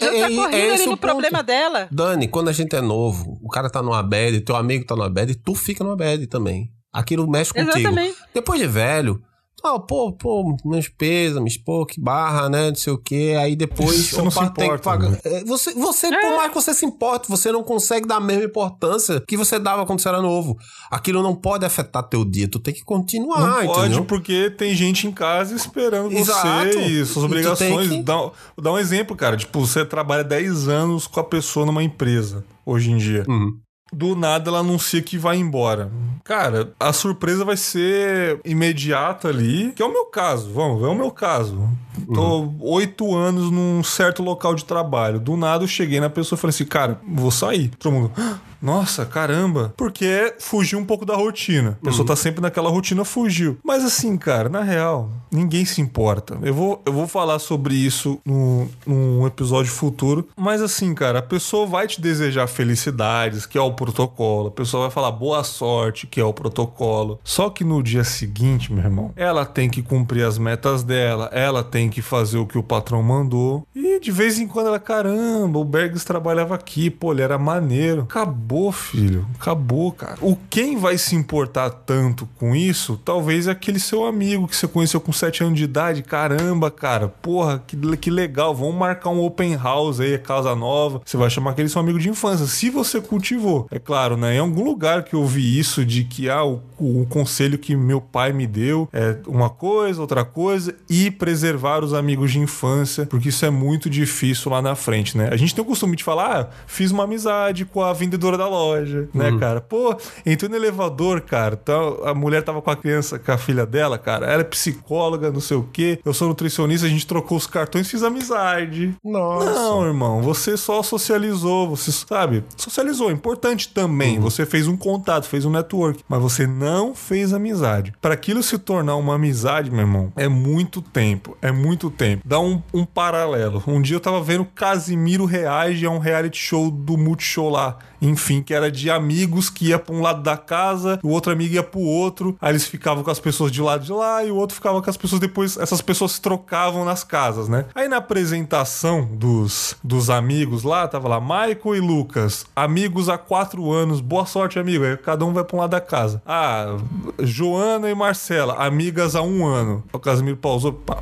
já tá é, correndo é ali no problema dela. Dani, quando a gente é novo, o cara tá numa bad, teu amigo tá numa bad, tu fica numa bad também. Aquilo mexe contigo. Exatamente. Depois de velho, ah, pô, pô, meus pêsames, pô, que barra, né? Não sei o quê. Aí depois. Você não se tem que importa, pagar. né? É, Você, você por mais que você se importe, você não consegue dar a mesma importância que você dava quando você era novo. Aquilo não pode afetar teu dia. Tu tem que continuar, Não pode, entendeu? porque tem gente em casa esperando Exato. você e suas obrigações. que- Dá, dá um exemplo, cara. Tipo, você trabalha 10 anos com a pessoa numa empresa, hoje em dia. Uhum. Do nada ela anuncia que vai embora. Cara, a surpresa vai ser imediata ali, que é o meu caso. Vamos, é o meu caso. Tô oito anos num certo local de trabalho. Do nada eu cheguei na pessoa e falei assim, cara, vou sair. Todo mundo. "Ah, Nossa, caramba. Porque fugiu um pouco da rotina. A pessoa tá sempre naquela rotina, fugiu. Mas assim, cara, na real, ninguém se importa. Eu vou, eu vou falar sobre isso no, num episódio futuro. Mas assim, cara, a pessoa vai te desejar felicidades, que é o protocolo. A pessoa vai falar boa sorte, que é o protocolo. Só que no dia seguinte, meu irmão, ela tem que cumprir as metas dela, ela tem que fazer o que o patrão mandou. E de vez em quando ela, caramba, o Bergs trabalhava aqui, pô, ele era maneiro. Acabou, filho. Acabou, cara. O quem vai se importar tanto com isso, talvez é aquele seu amigo que você conheceu com 7 anos de idade. Caramba, cara, porra, que, que legal. Vamos marcar um open house aí, casa nova. Você vai chamar aquele seu amigo de infância. Se você cultivou, é claro, né? Em algum lugar que eu vi isso de que ah, o, o conselho que meu pai me deu é uma coisa, outra coisa, e preservar os amigos de infância, porque isso é muito difícil lá na frente, né? A gente tem o costume de falar, ah, fiz uma amizade com a vendedora da loja, né, cara? Pô, entrei no elevador, cara, tá, a mulher tava com a criança, com a filha dela, cara, ela é psicóloga, não sei o quê, eu sou nutricionista, a gente trocou os cartões, fiz amizade. Nossa. Não, irmão, você só socializou, você sabe, socializou, importante também. Você fez um contato, fez um network, mas você não fez amizade. Para aquilo se tornar uma amizade, meu irmão, é muito tempo, é muito tempo. Dá um, um paralelo. Um dia eu tava vendo Casimiro reage a um reality show do Multishow lá, enfim, que era de amigos que ia para um lado da casa, o outro amigo ia pro outro, aí eles ficavam com as pessoas de lado de lá e o outro ficava com as pessoas depois, essas pessoas se trocavam nas casas, né? Aí na apresentação dos, dos amigos lá, tava lá Michael e Lucas, amigos há quatro anos, boa sorte, amigo. Aí cada um vai pra um lado da casa. Ah, Joana e Marcela, amigas há um ano. O Casimiro pausou, pá,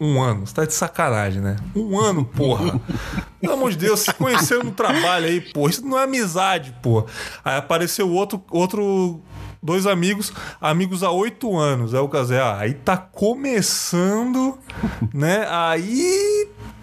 um ano. Você tá de sacanagem, né? Um ano, porra. Pelo amor de Deus, se conheceu no trabalho aí, porra. Isso não é amizade, porra. Aí apareceu outro, outro dois amigos, amigos há oito anos. Aí o casé, ah, aí tá começando, né? Aí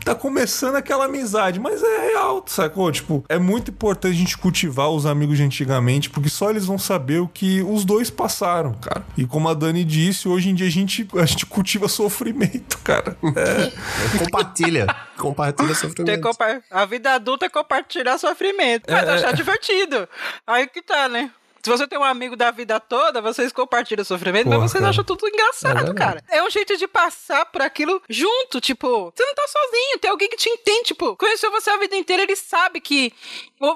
tá começando aquela amizade, mas é real, sacou? Tipo, é muito importante a gente cultivar os amigos de antigamente, porque só eles vão saber o que os dois passaram, cara. E como a Dani disse, hoje em dia a gente, a gente cultiva sofrimento, cara. É, Compartilha. Compartilha Tem sofrimento. compa- A vida adulta é compartilhar sofrimento. Mas É, achar é. divertido. Aí que tá, né? Se você tem um amigo da vida toda, vocês compartilham sofrimento, Porra, mas vocês cara. acham tudo engraçado, É cara. É um jeito de passar por aquilo junto, tipo, você não tá sozinho, tem alguém que te entende, tipo, conheceu você a vida inteira, ele sabe que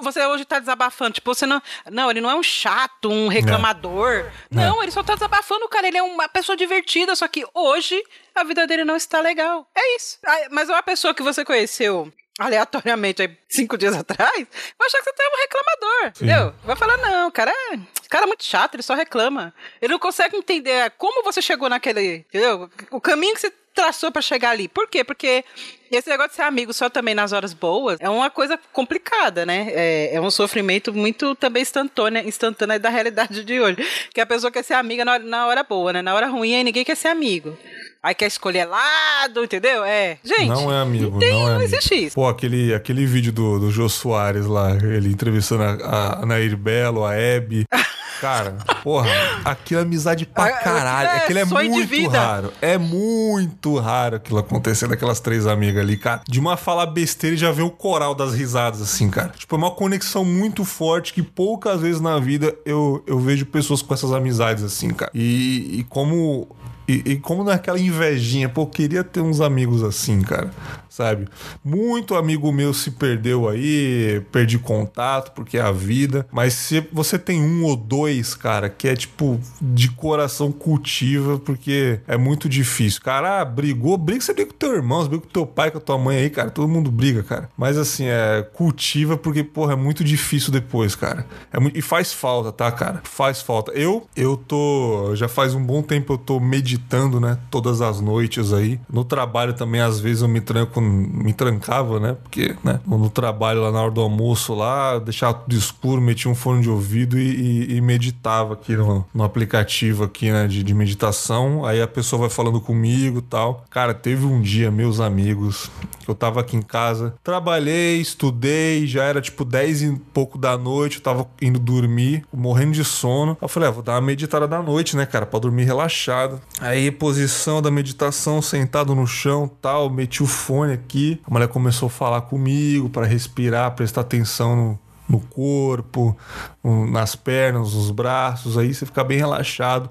você hoje tá desabafando, tipo, você não, não, ele não é um chato, um reclamador. Não, ele só tá desabafando, cara, ele é uma pessoa divertida, só que hoje a vida dele não está legal. É isso. Ah, Mas uma pessoa que você conheceu aleatoriamente aí cinco dias atrás, vai achar que você é um reclamador, entendeu? Vai falar, não, cara, é, cara é muito chato, ele só reclama. Ele não consegue entender como você chegou naquele, entendeu? O caminho que você traçou pra chegar ali. Por quê? Porque esse negócio de ser amigo só também nas horas boas é uma coisa complicada, né? É, é um sofrimento muito também instantâneo, instantâneo da realidade de hoje. Que a pessoa quer ser amiga na hora, na hora boa, né? Na hora ruim aí ninguém quer ser amigo. Aí quer escolher lado, entendeu? É. Gente, não é amigo, não, tem, não é não amigo. existe isso. Pô, aquele, aquele vídeo do, do Jô Soares lá, ele entrevistando a, a Nair Belo, a Hebe. Cara, porra, aquilo é amizade pra Ah, caralho. é Aquilo é muito raro. É muito raro aquilo acontecendo, aquelas três amigas ali, cara. De uma falar besteira e já ver o coral das risadas, assim, cara. Tipo, é uma conexão muito forte que poucas vezes na vida eu, eu vejo pessoas com essas amizades, assim, cara. E, e como. E, e como naquela invejinha, pô, queria ter uns amigos assim, cara. Sabe? Muito amigo meu se perdeu aí, perdi contato porque é a vida. Mas se você tem um ou dois, cara, que é tipo de coração cultiva, porque é muito difícil. Cara, ah, brigou, briga, você briga com teu irmão, você briga com teu pai, com a tua mãe aí, cara. Todo mundo briga, cara. Mas assim, é cultiva porque, porra, é muito difícil depois, cara. É muito, e faz falta, tá, cara? Faz falta. Eu, eu tô. Já faz um bom tempo eu tô meditando, né? Todas as noites aí. No trabalho também, às vezes, eu me tranco, me trancava, né? Porque, né? No trabalho lá na hora do almoço lá, deixava tudo escuro, metia um fone de ouvido e, e, e meditava aqui no, no, aplicativo aqui, né? De, de meditação. Aí a pessoa vai falando comigo tal. Cara, teve um dia, meus amigos, que eu tava aqui em casa, trabalhei, estudei, já era tipo 10 e pouco da noite, eu tava indo dormir, morrendo de sono. Eu falei, ah, vou dar uma meditada da noite, né, cara, pra dormir relaxado. Aí, posição da meditação, sentado no chão tal, meti o fone aqui. A mulher começou a falar comigo para respirar, prestar atenção no, no corpo, nas pernas, nos braços, aí você fica bem relaxado.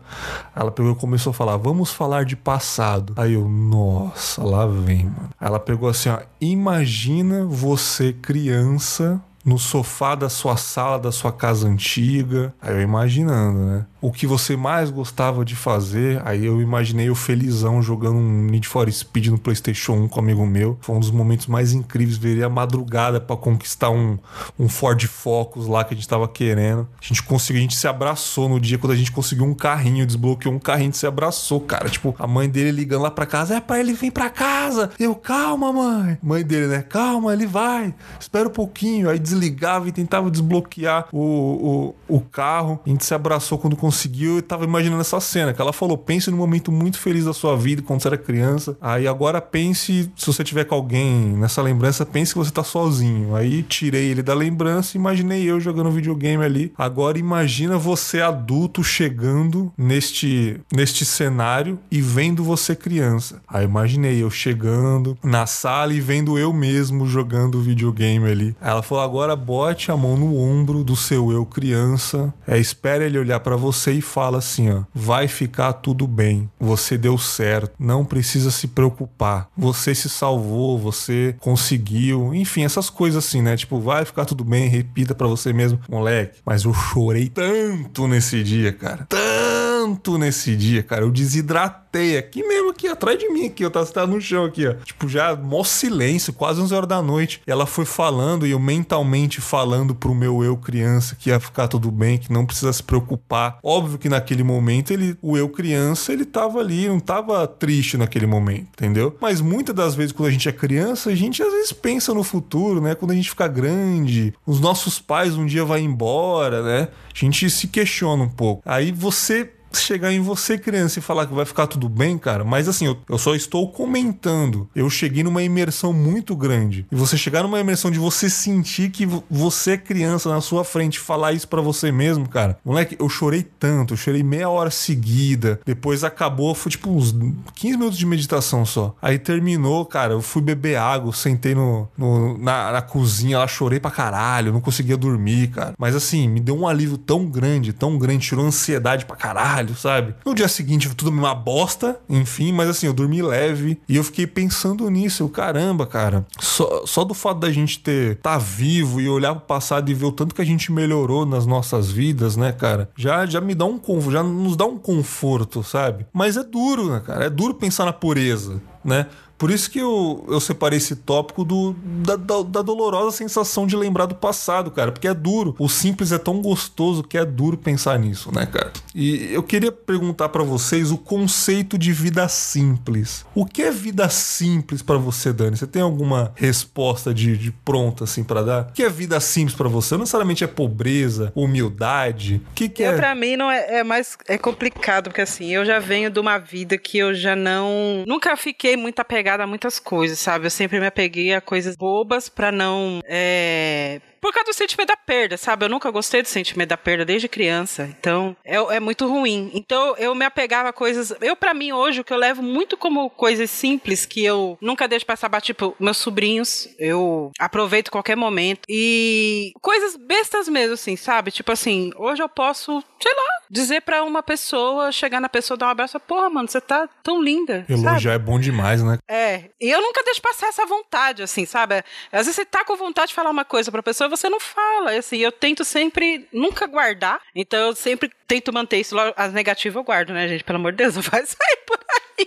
Ela pegou e começou a falar: Vamos falar de passado. Aí eu, nossa, lá vem, mano. Ela pegou assim: ó, Imagina você criança no sofá da sua sala, da sua casa antiga. Aí eu imaginando, né? O que você mais gostava de fazer. Aí eu imaginei o felizão jogando um Need for Speed no PlayStation 1 com um amigo meu. Foi um dos momentos mais incríveis. Veria a madrugada para conquistar um, um Ford Focus lá que a gente tava querendo. A gente conseguiu, a gente se abraçou no dia quando a gente conseguiu um carrinho, desbloqueou um carrinho, a gente se abraçou, cara. Tipo, a mãe dele ligando lá pra casa: É, pai, ele vem pra casa. Eu, calma, mãe. Mãe dele, né? Calma, ele vai. Espera um pouquinho. Aí desligava e tentava desbloquear o, o, o carro. A gente se abraçou quando conseguiu e tava imaginando essa cena. Que ela falou: pense num momento muito feliz da sua vida quando você era criança. Aí agora pense, se você tiver com alguém nessa lembrança, pense que você tá sozinho. Aí tirei ele da lembrança imaginei eu jogando videogame ali. Agora imagina você adulto chegando neste, neste cenário e vendo você criança. Aí imaginei eu chegando na sala e vendo eu mesmo jogando videogame ali. Ela falou: agora bote a mão no ombro do seu eu criança, é, espere ele olhar para você e fala assim, ó, vai ficar tudo bem, você deu certo, não precisa se preocupar, você se salvou, você conseguiu, enfim, essas coisas assim, né? Tipo, vai ficar tudo bem, repita para você mesmo, moleque. Mas eu chorei tanto nesse dia, cara, tanto nesse dia, cara, eu desidratei aqui mesmo, aqui atrás de mim, aqui, eu tava no chão aqui, ó, tipo, já mó silêncio, quase 11 horas da noite. E ela foi falando e eu mentalmente falando pro meu eu criança que ia ficar tudo bem, que não precisa se preocupar. Óbvio que naquele momento ele, o eu criança, ele tava ali, não tava triste naquele momento, entendeu? Mas muitas das vezes quando a gente é criança, a gente às vezes pensa no futuro, né? Quando a gente fica grande, os nossos pais um dia vai embora, né? A gente se questiona um pouco. Aí você chegar em você, criança, e falar que vai ficar tudo bem, cara. Mas assim, eu, eu só estou comentando. Eu cheguei numa imersão muito grande. E você chegar numa imersão de você sentir que você é criança na sua frente, falar isso para você mesmo, cara. Moleque, eu chorei tanto, eu chorei meia hora seguida. Depois acabou, foi tipo uns 15 minutos de meditação só. Aí terminou, cara. Eu fui beber água, sentei no, no na, na cozinha lá, chorei pra caralho, não conseguia dormir, cara. Mas assim, me deu um alívio tão grande, tão grande, tirou ansiedade pra caralho caralho, sabe? No dia seguinte, tudo uma bosta, enfim, mas assim, eu dormi leve e eu fiquei pensando nisso. Eu, caramba, cara, só, só do fato da gente ter tá vivo e olhar pro passado e ver o tanto que a gente melhorou nas nossas vidas, né, cara? Já, já me dá um já nos dá um conforto, sabe? Mas é duro, né, cara? É duro pensar na pureza, né? Por isso que eu, eu separei esse tópico do, da, da, da, dolorosa sensação de lembrar do passado, cara. Porque é duro. O simples é tão gostoso que é duro pensar nisso, né, cara? E eu queria perguntar para vocês o conceito de vida simples. O que é vida simples para você, Dani? Você tem alguma resposta de, de pronta, assim, para dar? O que é vida simples para você? Não necessariamente é pobreza, humildade. O que, que é? Pra mim não é, é mais é complicado, porque assim, eu já venho de uma vida que eu já não. Nunca fiquei muito apegada apegada a muitas coisas, sabe? Eu sempre me apeguei a coisas bobas para não. É... Por causa do sentimento da perda, sabe? Eu nunca gostei do sentimento da perda desde criança. Então, é, é muito ruim. Então, eu me apegava a coisas. Eu, para mim, hoje, o que eu levo muito como coisas simples que eu nunca deixo passar, tipo, meus sobrinhos, eu aproveito qualquer momento. E coisas bestas mesmo, assim, sabe? Tipo assim, hoje eu posso, sei lá, dizer para uma pessoa, chegar na pessoa, dar um abraço, porra, mano, você tá tão linda. Elogiar é bom demais, né? É. E eu nunca deixo passar essa vontade, assim, sabe? Às vezes você tá com vontade de falar uma coisa pra pessoa, você não fala. Assim, eu tento sempre nunca guardar. Então eu sempre tento manter isso. As negativas eu guardo, né, gente? Pelo amor de Deus, não vai sair por aí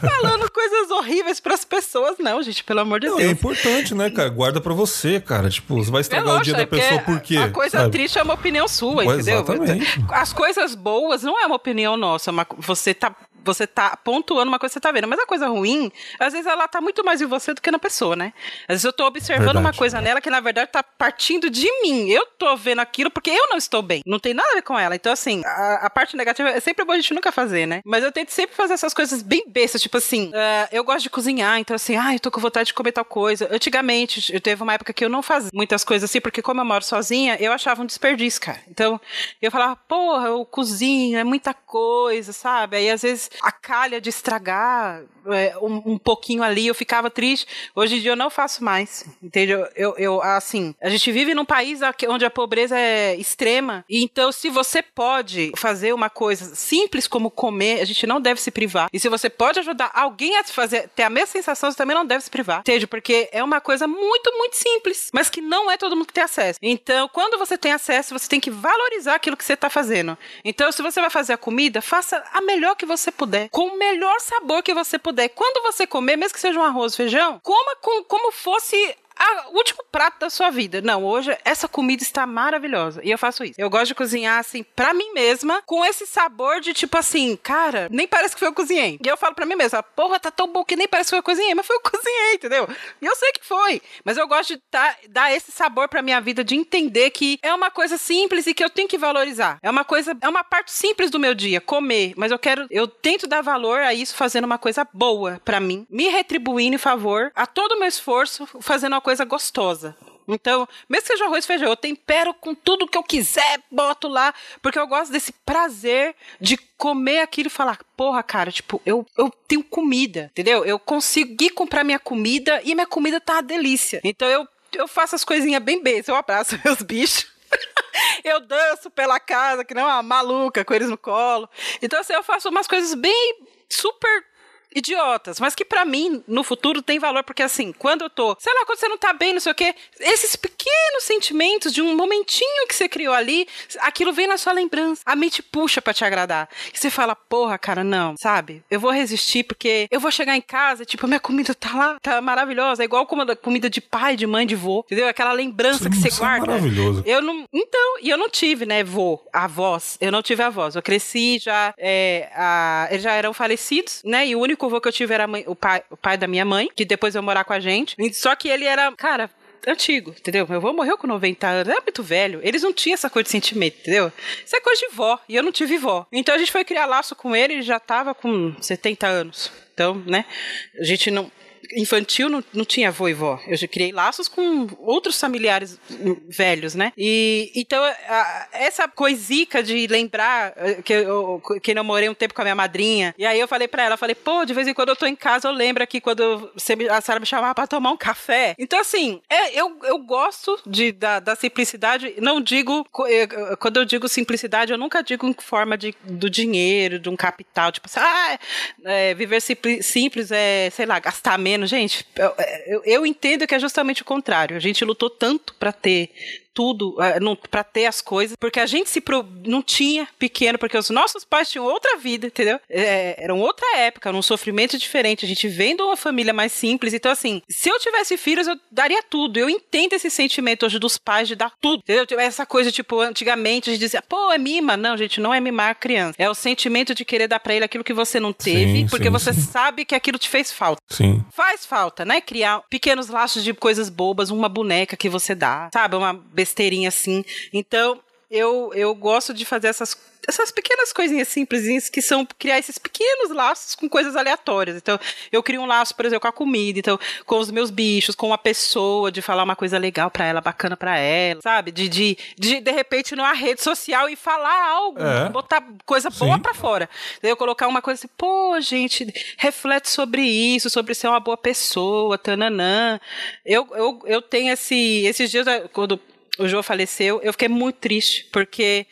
falando coisas horríveis pras pessoas, não, gente, pelo amor de Não, Deus. é importante, né, cara? Guarda pra você, cara. Tipo, você vai É estragar o lógico, dia da é porque pessoa por quê? A coisa sabe? triste é uma opinião sua, entendeu? exatamente. As coisas boas não é uma opinião nossa. é uma- você tá. Você tá pontuando uma coisa que você tá vendo, mas a coisa ruim, às vezes ela tá muito mais em você do que na pessoa, né? Às vezes eu tô observando Verdade. uma coisa nela que na verdade tá partindo de mim. Eu tô vendo aquilo porque eu não estou bem. Não tem nada a ver com ela. Então, assim, a, a parte negativa é sempre bom a gente nunca fazer, né? Mas eu tento sempre fazer essas coisas bem bestas, tipo assim, ah, eu gosto de cozinhar, então assim, ah, eu tô com vontade de comer tal coisa. Antigamente, eu teve uma época que eu não fazia muitas coisas assim, porque como eu moro sozinha, eu achava um desperdício, cara. Então, eu falava, porra, eu cozinho, é muita coisa, sabe? Aí às vezes a calha de estragar é, um, um pouquinho ali, eu ficava triste. Hoje em dia eu não faço mais, entendeu? Eu, eu assim, a gente vive num país onde a pobreza é extrema, então se você pode fazer uma coisa simples como comer, a gente não deve se privar. E se você pode ajudar alguém a fazer ter a mesma sensação, você também não deve se privar. Entende? Porque é uma coisa muito, muito simples, mas que não é todo mundo que tem acesso. Então, quando você tem acesso, você tem que valorizar aquilo que você está fazendo. Então, se você vai fazer a comida, faça a melhor que você puder, com o melhor sabor que você puder. Quando você comer, mesmo que seja um arroz feijão, coma com, como fosse a- o último prato da sua vida. Não, hoje essa comida está maravilhosa. E eu faço isso. Eu gosto de cozinhar assim pra mim mesma, com esse sabor de tipo assim, cara, nem parece que foi eu cozinhei. E eu falo pra mim mesma, porra, tá tão bom que nem parece que foi eu cozinhei, mas foi eu cozinhei, entendeu? E eu sei que foi. Mas eu gosto de tá- dar esse sabor pra minha vida, de entender que é uma coisa simples e que eu tenho que valorizar. É uma coisa, é uma parte simples do meu dia, comer. Mas eu quero, eu tento dar valor a isso fazendo uma coisa boa pra mim, me retribuindo em favor a todo o meu esforço, fazendo uma coisa gostosa. Então, mesmo que seja arroz e feijão, eu tempero com tudo que eu quiser, boto lá, porque eu gosto desse prazer de comer aquilo e falar, porra, cara, tipo, eu, eu tenho comida, entendeu? Eu consegui comprar minha comida e minha comida tá uma delícia. Então eu, eu faço as coisinhas bem bestas, eu abraço meus bichos. eu danço pela casa, que não uma maluca, com eles no colo. Então, assim, eu faço umas coisas bem super idiotas, mas que pra mim no futuro tem valor, porque assim, quando eu tô, sei lá, quando você não tá bem, não sei o quê, esses pequenos sentimentos de um momentinho que você criou ali, aquilo vem na sua lembrança. A mente puxa pra te agradar. E você fala, porra, cara, não, sabe? Eu vou resistir porque eu vou chegar em casa, tipo, minha comida tá lá, tá maravilhosa, é igual como a comida de pai, de mãe, de vô, entendeu? Aquela lembrança Sim, que você é guarda. maravilhoso. Eu não. Então, e eu não tive, né, vô, avós. Eu não tive avós. Eu cresci já. é, a- eles já eram falecidos, né? E o único vô que eu tive era mãe- o, pai, o pai da minha mãe, que depois veio morar com a gente. Só que ele era, cara. Antigo, entendeu? Meu avô morreu com 90 anos, era muito velho. Eles não tinham essa coisa de sentimento, entendeu? Isso é coisa de vó, e eu não tive vó. Então a gente foi criar laço com ele, ele já tava com 70 anos. Então, né? A gente não infantil não, não tinha avô e vó. Eu já criei laços com outros familiares velhos, né? E então a- essa coisica de lembrar eh, que eu, que eu morei um tempo com a minha madrinha. E aí eu falei pra ela, falei, pô, de vez em quando eu tô em casa, eu lembro aqui quando você a Sara me chamava pra tomar um café. Então, assim, é, eu, eu gosto de, da, da simplicidade. Não digo, eh, quando eu digo simplicidade, eu nunca digo em forma de, do dinheiro, de um capital. Tipo assim, ah, é, viver simples é, sei lá, gastar menos. Gente, eu, eu, entendo que é justamente o contrário. A gente lutou tanto pra ter tudo, não- pra ter as coisas, porque a gente se pro- não tinha pequeno, porque os nossos pais tinham outra vida, entendeu? É, era outra época, um sofrimento diferente. A gente vem de uma família mais simples. Então, assim, se eu tivesse filhos, eu daria tudo. Eu entendo esse sentimento hoje dos pais de dar tudo. Entendeu? Tipo, Essa coisa, tipo, antigamente a gente dizia, pô, é mima. Não, gente, não é mimar a criança. É o sentimento de querer dar pra ele aquilo que você não teve, Sim, porque sim, você sim. sabe que aquilo te fez falta. Sim. Faz falta, né? Criar pequenos laços de coisas bobas, uma boneca que você dá, sabe? Uma besteirinha assim. Então, eu, eu gosto de fazer essas, essas pequenas coisinhas simplesinhas que são criar esses pequenos laços com coisas aleatórias. Então, eu crio um laço, por exemplo, com a comida, então, com os meus bichos, com uma pessoa, de falar uma coisa legal pra ela, bacana pra ela, sabe? De, de, de, de repente, numa rede social e falar algo, É. botar coisa boa pra fora. Daí eu colocar uma coisa assim, pô, gente, reflete sobre isso, sobre ser uma boa pessoa, tananã. Eu, eu, eu tenho esse, esses dias, quando o João faleceu, eu fiquei muito triste, porque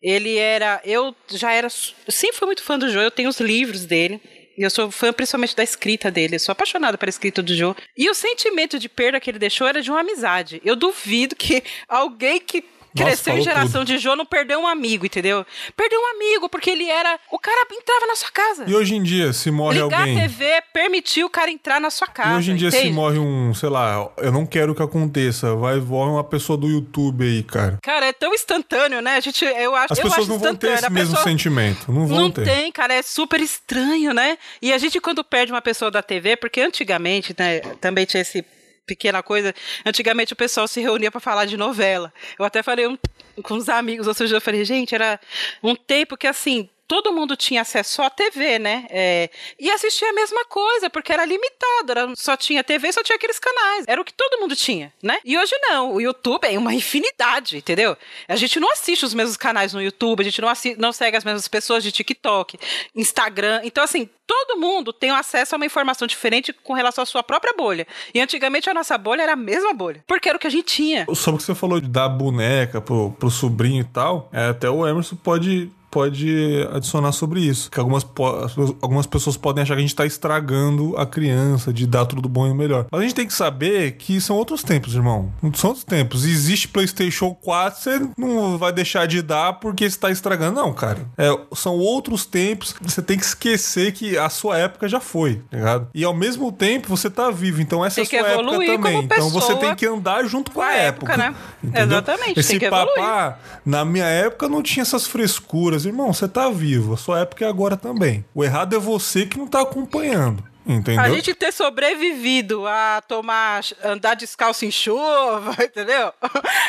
ele era. Eu já era. Sempre fui muito fã do Joe, eu tenho os livros dele. E eu sou fã principalmente da escrita dele. Eu sou apaixonada pela escrita do Joe. E o sentimento de perda que ele deixou era de uma amizade. Eu duvido que alguém que cresceu em geração tudo. de Jô, não perdeu um amigo, entendeu? Perdeu um amigo, porque ele era. O cara entrava na sua casa. E hoje em dia, se morre Ligar alguém. Ligar a TV permitiu o cara entrar na sua casa. E hoje em dia, entende? se morre um, sei lá, eu não quero que aconteça. Vai morre uma pessoa do YouTube aí, cara. Cara, é tão instantâneo, né? A gente, eu acho As pessoas não vão ter esse mesmo pessoa... sentimento. Não vão não ter. Não tem, cara. É super estranho, né? E a gente, quando perde uma pessoa da TV, porque antigamente, né, também tinha esse pequena coisa. Antigamente o pessoal se reunia para falar de novela. Eu até falei um, com os amigos, ou seja, eu falei, gente, era um tempo que assim, todo mundo tinha acesso à TV, né? É, e assistia a mesma coisa, porque era limitado, era, só tinha TV, só tinha aqueles canais. Era o que todo mundo tinha, né? E hoje não, o YouTube é uma infinidade, entendeu? A gente não assiste os mesmos canais no YouTube, a gente não, assiste, não segue as mesmas pessoas de TikTok, Instagram. Então, assim, todo mundo tem acesso a uma informação diferente com relação à sua própria bolha. E antigamente a nossa bolha era a mesma bolha, porque era o que a gente tinha. Sobre o que você falou de dar boneca pro, pro sobrinho e tal, é, até o Emerson pode pode adicionar sobre isso. Que algumas, algumas pessoas podem achar que a gente está estragando a criança, de dar tudo bom e melhor. Mas a gente tem que saber que são outros tempos, irmão. Não são outros tempos. Existe PlayStation 4, você não vai deixar de dar porque está estragando. Não, cara. É, são outros tempos. Você tem que esquecer que a sua época já foi, tá ligado? E ao mesmo tempo você tá vivo. Então essa é a sua época também. Então você tem que andar junto com a, a época, época. né? Entendeu? Exatamente. Esse papá, na minha época, não tinha essas frescuras irmão, você tá vivo, a sua época é agora também. O errado é você que não tá acompanhando. Entendeu? A gente ter sobrevivido a tomar, andar descalço em chuva, entendeu?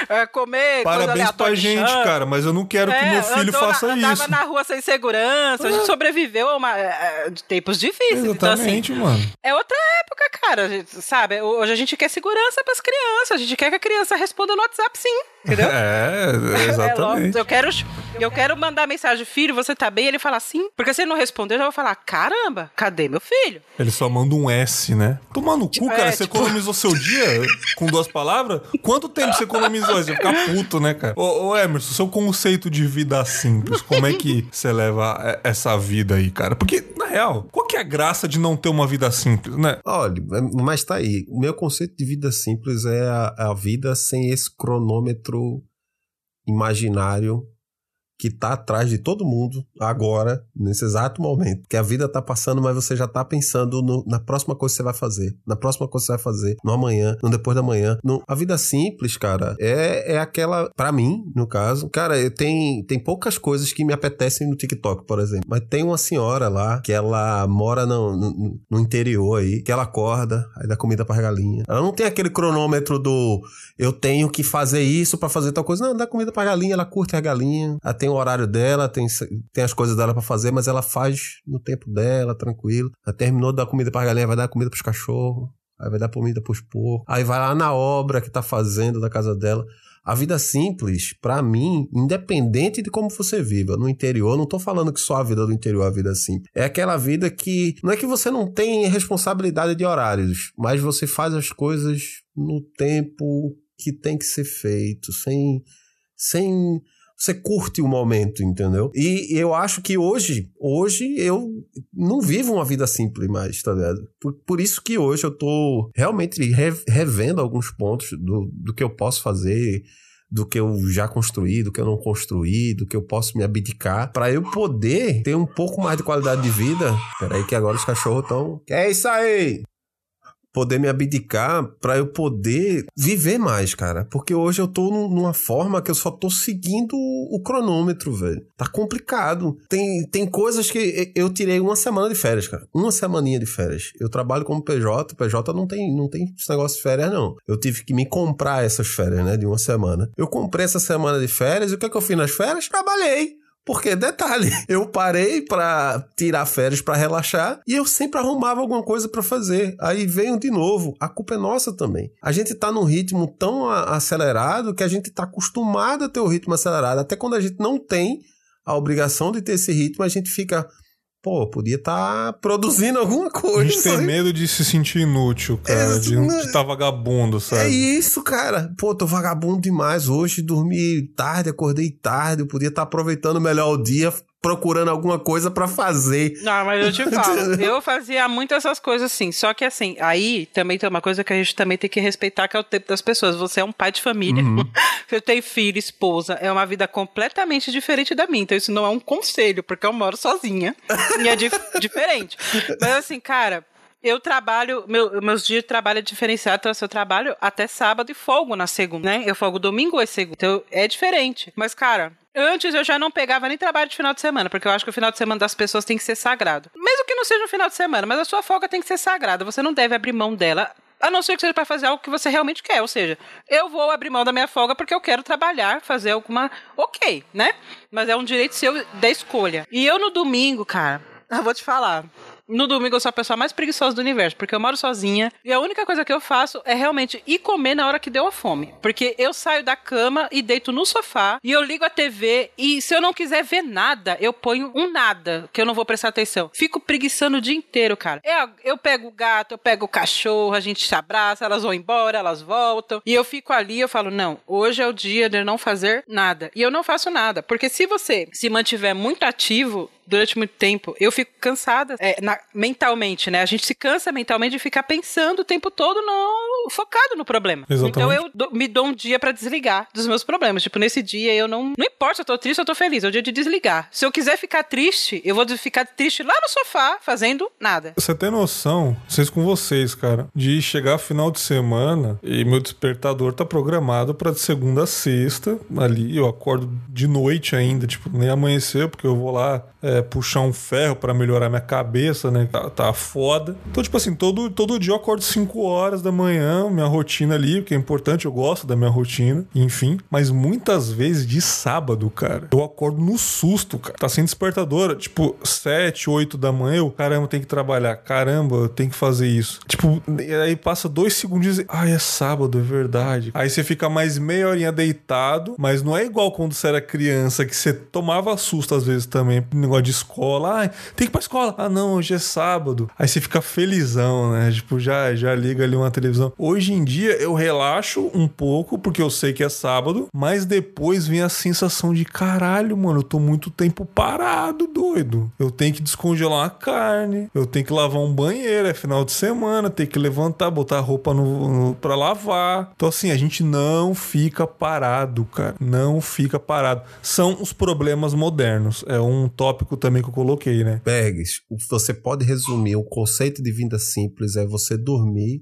É comer. Parabéns pra gente, cara, mas eu não quero é, que meu filho faça na, isso. Andava na rua sem segurança, a gente sobreviveu a uma, é, de tempos difíceis. Exatamente, então, assim, mano. É outra época, cara, sabe? Hoje a gente quer segurança pras crianças, a gente quer que a criança responda no WhatsApp sim, entendeu? É, exatamente. É, eu, quero, eu quero mandar mensagem, filho, você tá bem? Ele fala sim, porque se ele não responder, eu já vou falar, caramba, cadê meu filho? Ele ele só manda um S, né? Tomar no cu, cara. É, você tipo... economizou seu dia com duas palavras? Quanto tempo você economizou? Você vai ficar puto, né, cara? Ô, ô, Emerson, seu conceito de vida simples, como é que você leva essa vida aí, cara? Porque, na real, qual que é a graça de não ter uma vida simples, né? Olha, mas tá aí. O meu conceito de vida simples é a, a vida sem esse cronômetro imaginário que tá atrás de todo mundo agora, nesse exato momento. Que a vida tá passando, mas você já tá pensando no, na próxima coisa que você vai fazer, na próxima coisa que você vai fazer, no amanhã, no depois da manhã. No, a vida simples, cara, é, é aquela, para mim, no caso, cara, eu tem, tem poucas coisas que me apetecem no TikTok, por exemplo. Mas tem uma senhora lá que ela mora no, no, no interior aí, que ela acorda, aí dá comida pra galinha. Ela não tem aquele cronômetro do eu tenho que fazer isso para fazer tal coisa. Não, dá comida pra galinha, ela curte a galinha, ela tem tem o horário dela, tem, tem as coisas dela para fazer, mas ela faz no tempo dela, tranquilo. Ela terminou de dar comida pra galinha, vai dar comida pros cachorros, aí vai dar comida pros porcos, aí vai lá na obra que tá fazendo da casa dela. A vida simples, para mim, independente de como você viva, no interior, não tô falando que só a vida do interior é a vida simples. É aquela vida que não é que você não tem responsabilidade de horários, mas você faz as coisas no tempo que tem que ser feito, sem sem você curte o momento, entendeu? E eu acho que hoje, hoje eu não vivo uma vida simples mais, tá ligado? Por, por isso que hoje eu tô realmente revendo alguns pontos do, do que eu posso fazer, do que eu já construí, do que eu não construí, do que eu posso me abdicar, para eu poder ter um pouco mais de qualidade de vida. Peraí que agora os cachorros estão... É isso aí? Poder me abdicar para eu poder viver mais, cara. Porque hoje eu tô numa forma que eu só tô seguindo o cronômetro, velho. Tá complicado. Tem, tem coisas que eu tirei uma semana de férias, cara. Uma semaninha de férias. Eu trabalho como PJ, PJ não tem, não tem esse negócio de férias, não. Eu tive que me comprar essas férias, né, de uma semana. Eu comprei essa semana de férias e o que, é que eu fiz nas férias? Trabalhei. Porque, detalhe, eu parei para tirar férias para relaxar e eu sempre arrumava alguma coisa para fazer. Aí veio de novo. A culpa é nossa também. A gente tá num ritmo tão acelerado que a gente tá acostumado a ter o ritmo acelerado. Até quando a gente não tem a obrigação de ter esse ritmo, a gente fica pô, podia estar tá produzindo alguma coisa. A gente tem medo de se sentir inútil, cara, é, de estar tá vagabundo, sabe? É isso, cara. Pô, tô vagabundo demais hoje, dormi tarde, acordei tarde, eu podia estar tá aproveitando melhor o dia, procurando alguma coisa para fazer. Não, mas eu te falo, eu fazia muito essas coisas assim. Só que assim, aí também tem uma coisa que a gente também tem que respeitar, que é o tempo das pessoas. Você é um pai de família, uhum. você tem filho, esposa, é uma vida completamente diferente da minha. Então isso não é um conselho, porque eu moro sozinha e é dif diferente. Mas assim, cara, eu trabalho, meu, meus dias de trabalho é diferenciado, então assim, eu trabalho até sábado e folgo na segunda, né? Eu folgo domingo ou segunda. Então é diferente. Mas, cara, Antes eu já não pegava nem trabalho de final de semana, porque eu acho que o final de semana das pessoas tem que ser sagrado. Mesmo que não seja no final de semana, mas a sua folga tem que ser sagrada. Você não deve abrir mão dela a não ser que seja para fazer algo que você realmente quer. Ou seja, eu vou abrir mão da minha folga porque eu quero trabalhar, fazer alguma. Ok, né? Mas é um direito seu da escolha. E eu no domingo, cara, eu vou te falar. No domingo eu sou a pessoa mais preguiçosa do universo, porque eu moro sozinha e a única coisa que eu faço é realmente ir comer na hora que deu a fome. Porque eu saio da cama e deito no sofá e eu ligo a TV e se eu não quiser ver nada, eu ponho um nada, que eu não vou prestar atenção. Fico preguiçando o dia inteiro, cara. Eu, eu pego o gato, eu pego o cachorro, a gente se abraça, elas vão embora, elas voltam. E eu fico ali, eu falo, não, hoje é o dia de eu não fazer nada. E eu não faço nada. Porque se você se mantiver muito ativo, durante muito tempo, eu fico cansada é, na, mentalmente, né? A gente se cansa mentalmente de ficar pensando o tempo todo no, focado no problema. Exatamente. Então eu do, me dou um dia para desligar dos meus problemas. Tipo, nesse dia eu não. Não importa se eu tô triste ou eu tô feliz, é o dia de desligar. Se eu quiser ficar triste, eu vou ficar triste lá no sofá, fazendo nada. Você tem noção, vocês com vocês, cara, de chegar final de semana e meu despertador tá programado para de segunda a sexta, ali eu acordo de noite ainda, tipo, nem amanheceu, porque eu vou lá é, puxar um ferro para melhorar minha cabeça, né? Tá, tá foda. Então, tipo assim, todo, todo dia eu acordo 5 horas da manhã, minha rotina ali, que é importante, eu gosto da minha rotina, enfim. Mas muitas vezes de sábado, cara, eu acordo no susto, cara. Tá sem despertador, tipo, 7, 8 da manhã, eu, caramba, tem que trabalhar, caramba, eu tenho que fazer isso. Tipo, aí passa dois segundos e, ai, é sábado, é verdade. Aí você fica mais meia horinha deitado, mas não é igual quando você era criança, que você tomava susto às vezes também, negócio de escola. Ah, tem que ir pra escola. Ah, não, hoje é sábado. Aí você fica felizão, né? Tipo, já, já liga ali uma televisão. Hoje em dia eu relaxo um pouco, porque eu sei que é sábado, mas depois vem a sensação de caralho, mano, eu tô muito tempo parado, doido. Eu tenho que descongelar uma carne, eu tenho que lavar um banheiro, é final de semana, tem que levantar, botar a roupa no, no, pra lavar. Então, assim, a gente não fica parado, cara. Não fica parado. São os problemas modernos. É um tópico também que eu coloquei, né? Bergs, você pode resumir o conceito de vida simples é você dormir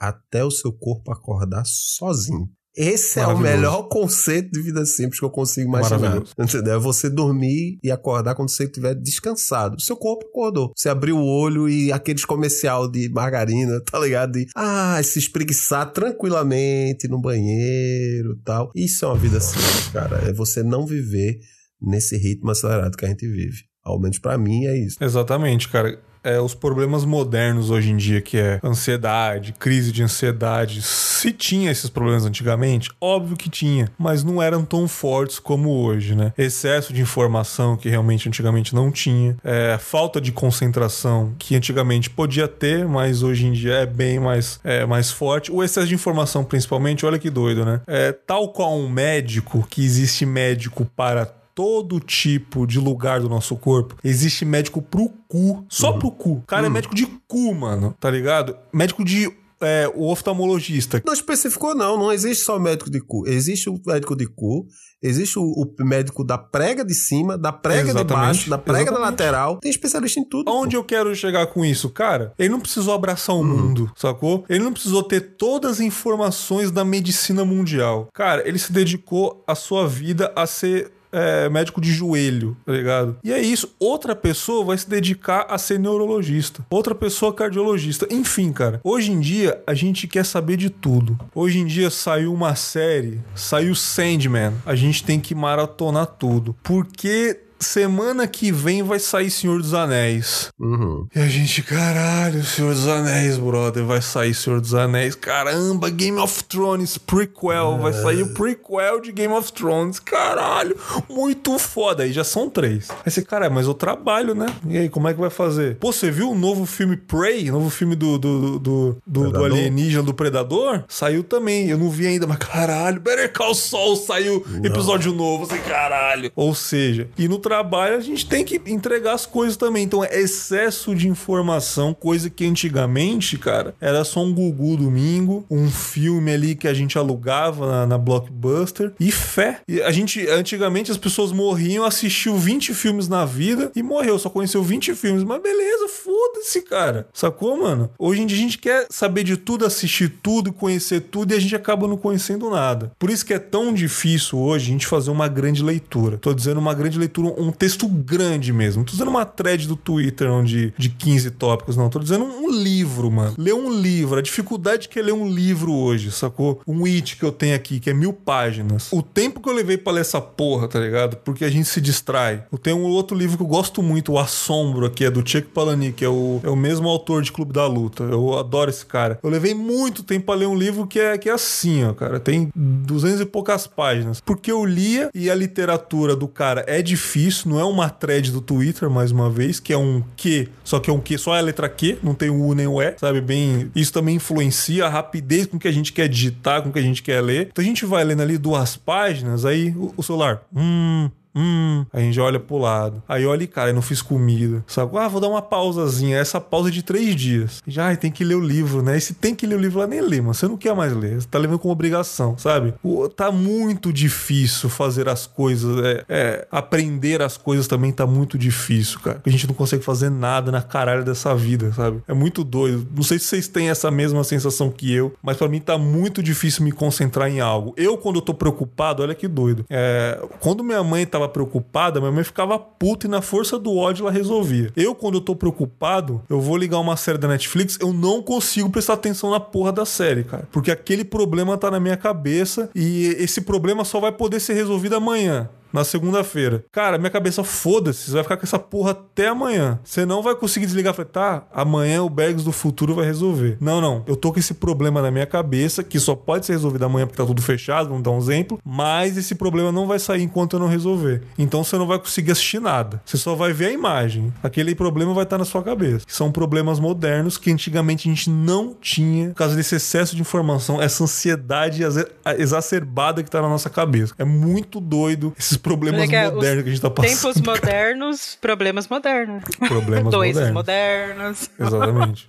até o seu corpo acordar sozinho. Esse é o melhor conceito de vida simples que eu consigo imaginar. Entendeu? É você dormir e acordar quando você estiver descansado. Seu corpo acordou. Você abriu o olho e aqueles comercial de margarina, tá ligado? De, ah, se espreguiçar tranquilamente no banheiro tal. Isso é uma vida simples, cara. É você não viver nesse ritmo acelerado que a gente vive. Ao menos para mim é isso. Exatamente, cara. É, os problemas modernos hoje em dia, que é ansiedade, crise de ansiedade. Se tinha esses problemas antigamente, óbvio que tinha, mas não eram tão fortes como hoje, né? Excesso de informação que realmente antigamente não tinha, é, falta de concentração que antigamente podia ter, mas hoje em dia é bem mais, é, mais forte. O excesso de informação, principalmente, olha que doido, né? É, tal qual um médico, que existe médico para todo tipo de lugar do nosso corpo. Existe médico pro cu, só uhum. pro cu. O cara é uhum. é médico de cu, mano, tá ligado? Médico de é, o oftalmologista. Não especificou, não. Não existe só médico de cu. Existe o médico de cu, existe o, o médico da prega de cima, da prega Exatamente. de baixo, da prega Exatamente. da lateral. Tem especialista em tudo. Onde pô. eu quero chegar com isso? Cara, ele não precisou abraçar o hum. mundo, sacou? Ele não precisou ter todas as informações da medicina mundial. Cara, ele se dedicou a sua vida a ser é, médico de joelho, tá ligado? E é isso. Outra pessoa vai se dedicar a ser neurologista. Outra pessoa cardiologista. Enfim, cara. Hoje em dia, a gente quer saber de tudo. Hoje em dia saiu uma série, saiu Sandman. A gente tem que maratonar tudo. Porque semana que vem vai sair Senhor dos Anéis. Uhum. E a gente, caralho, Senhor dos Anéis, brother, vai sair Senhor dos Anéis. Caramba, Game of Thrones, prequel, vai sair o prequel de Game of Thrones. Caralho, muito foda. Aí já são três. Aí você, cara, mas eu trabalho, né? E aí, como é que vai fazer? Pô, você viu o novo filme Prey? Novo filme do, do, do, do, do alienígena, do Predador? Saiu também. Eu não vi ainda, mas caralho, Better Call Saul saiu episódio novo. Assim, caralho. Ou seja, e no trabalho a gente tem que entregar as coisas também. Então é excesso de informação, coisa que antigamente, cara, era só um Gugu domingo, um filme ali que a gente alugava na, na Blockbuster e fé. E a gente, antigamente as pessoas morriam, assistiu 20 filmes na vida e morreu, só conheceu 20 filmes. Mas beleza, foda-se, cara. Sacou, mano? Hoje em dia a gente quer saber de tudo, assistir tudo, conhecer tudo e a gente acaba não conhecendo nada. Por isso que é tão difícil hoje a gente fazer uma grande leitura. Tô dizendo uma grande leitura, um texto grande mesmo. Não tô dizendo uma thread do Twitter onde, de 15 tópicos, não. Tô dizendo um livro, mano. Ler um livro. A dificuldade que é ler um livro hoje, sacou? Um it que eu tenho aqui, que é mil páginas. O tempo que eu levei pra ler essa porra, tá ligado? Porque a gente se distrai. Eu tenho um outro livro que eu gosto muito, O Assombro, que é do Chuck Palahniuk, é o, é o mesmo autor de Clube da Luta. Eu adoro esse cara. Eu levei muito tempo pra ler um livro que é, que é assim, ó, cara. Tem duzentas e poucas páginas. Porque eu lia e a literatura do cara é difícil, não é uma thread do Twitter, mais uma vez, que é um Q, só que é um Q, só é a letra Q, não tem o U nem o E, sabe? Bem, isso também influencia a rapidez com que a gente quer digitar, com que a gente quer ler. Então a gente vai lendo ali duas páginas, aí o, o celular, hum, Hum, aí a gente olha pro lado. Aí olha, cara, eu não fiz comida. Sabe? Ah, vou dar uma pausazinha. Essa pausa é de três dias. Já, ai, tem que ler o livro, né? E se tem que ler o livro lá, nem lê, mano. Você não quer mais ler. Você tá levando como obrigação, sabe? O- tá muito difícil fazer as coisas. É, é, aprender as coisas também tá muito difícil, cara. A gente não consegue fazer nada na caralho dessa vida, sabe? É muito doido. Não sei se vocês têm essa mesma sensação que eu, mas pra mim tá muito difícil me concentrar em algo. Eu, quando eu tô preocupado, olha que doido. É, quando minha mãe tava preocupada, minha mãe ficava puta e na força do ódio ela resolvia. Eu, quando eu tô preocupado, eu vou ligar uma série da Netflix, eu não consigo prestar atenção na porra da série, cara. Porque aquele problema tá na minha cabeça e esse problema só vai poder ser resolvido amanhã. Na segunda-feira. Cara, minha cabeça, foda-se, você vai ficar com essa porra até amanhã. Você não vai conseguir desligar falar, tá, amanhã o Bergs do futuro vai resolver. Não, não. Eu tô com esse problema na minha cabeça, que só pode ser resolvido amanhã porque tá tudo fechado, vamos dar um exemplo. Mas esse problema não vai sair enquanto eu não resolver. Então você não vai conseguir assistir nada. Você só vai ver a imagem. Aquele problema vai estar na sua cabeça. São problemas modernos que antigamente a gente não tinha por causa desse excesso de informação, essa ansiedade exa- exacerbada que tá na nossa cabeça. É muito doido esses problemas é modernos que a gente tá passando. Tempos modernos, problemas modernos. Problemas Doenças modernos. modernas. Exatamente.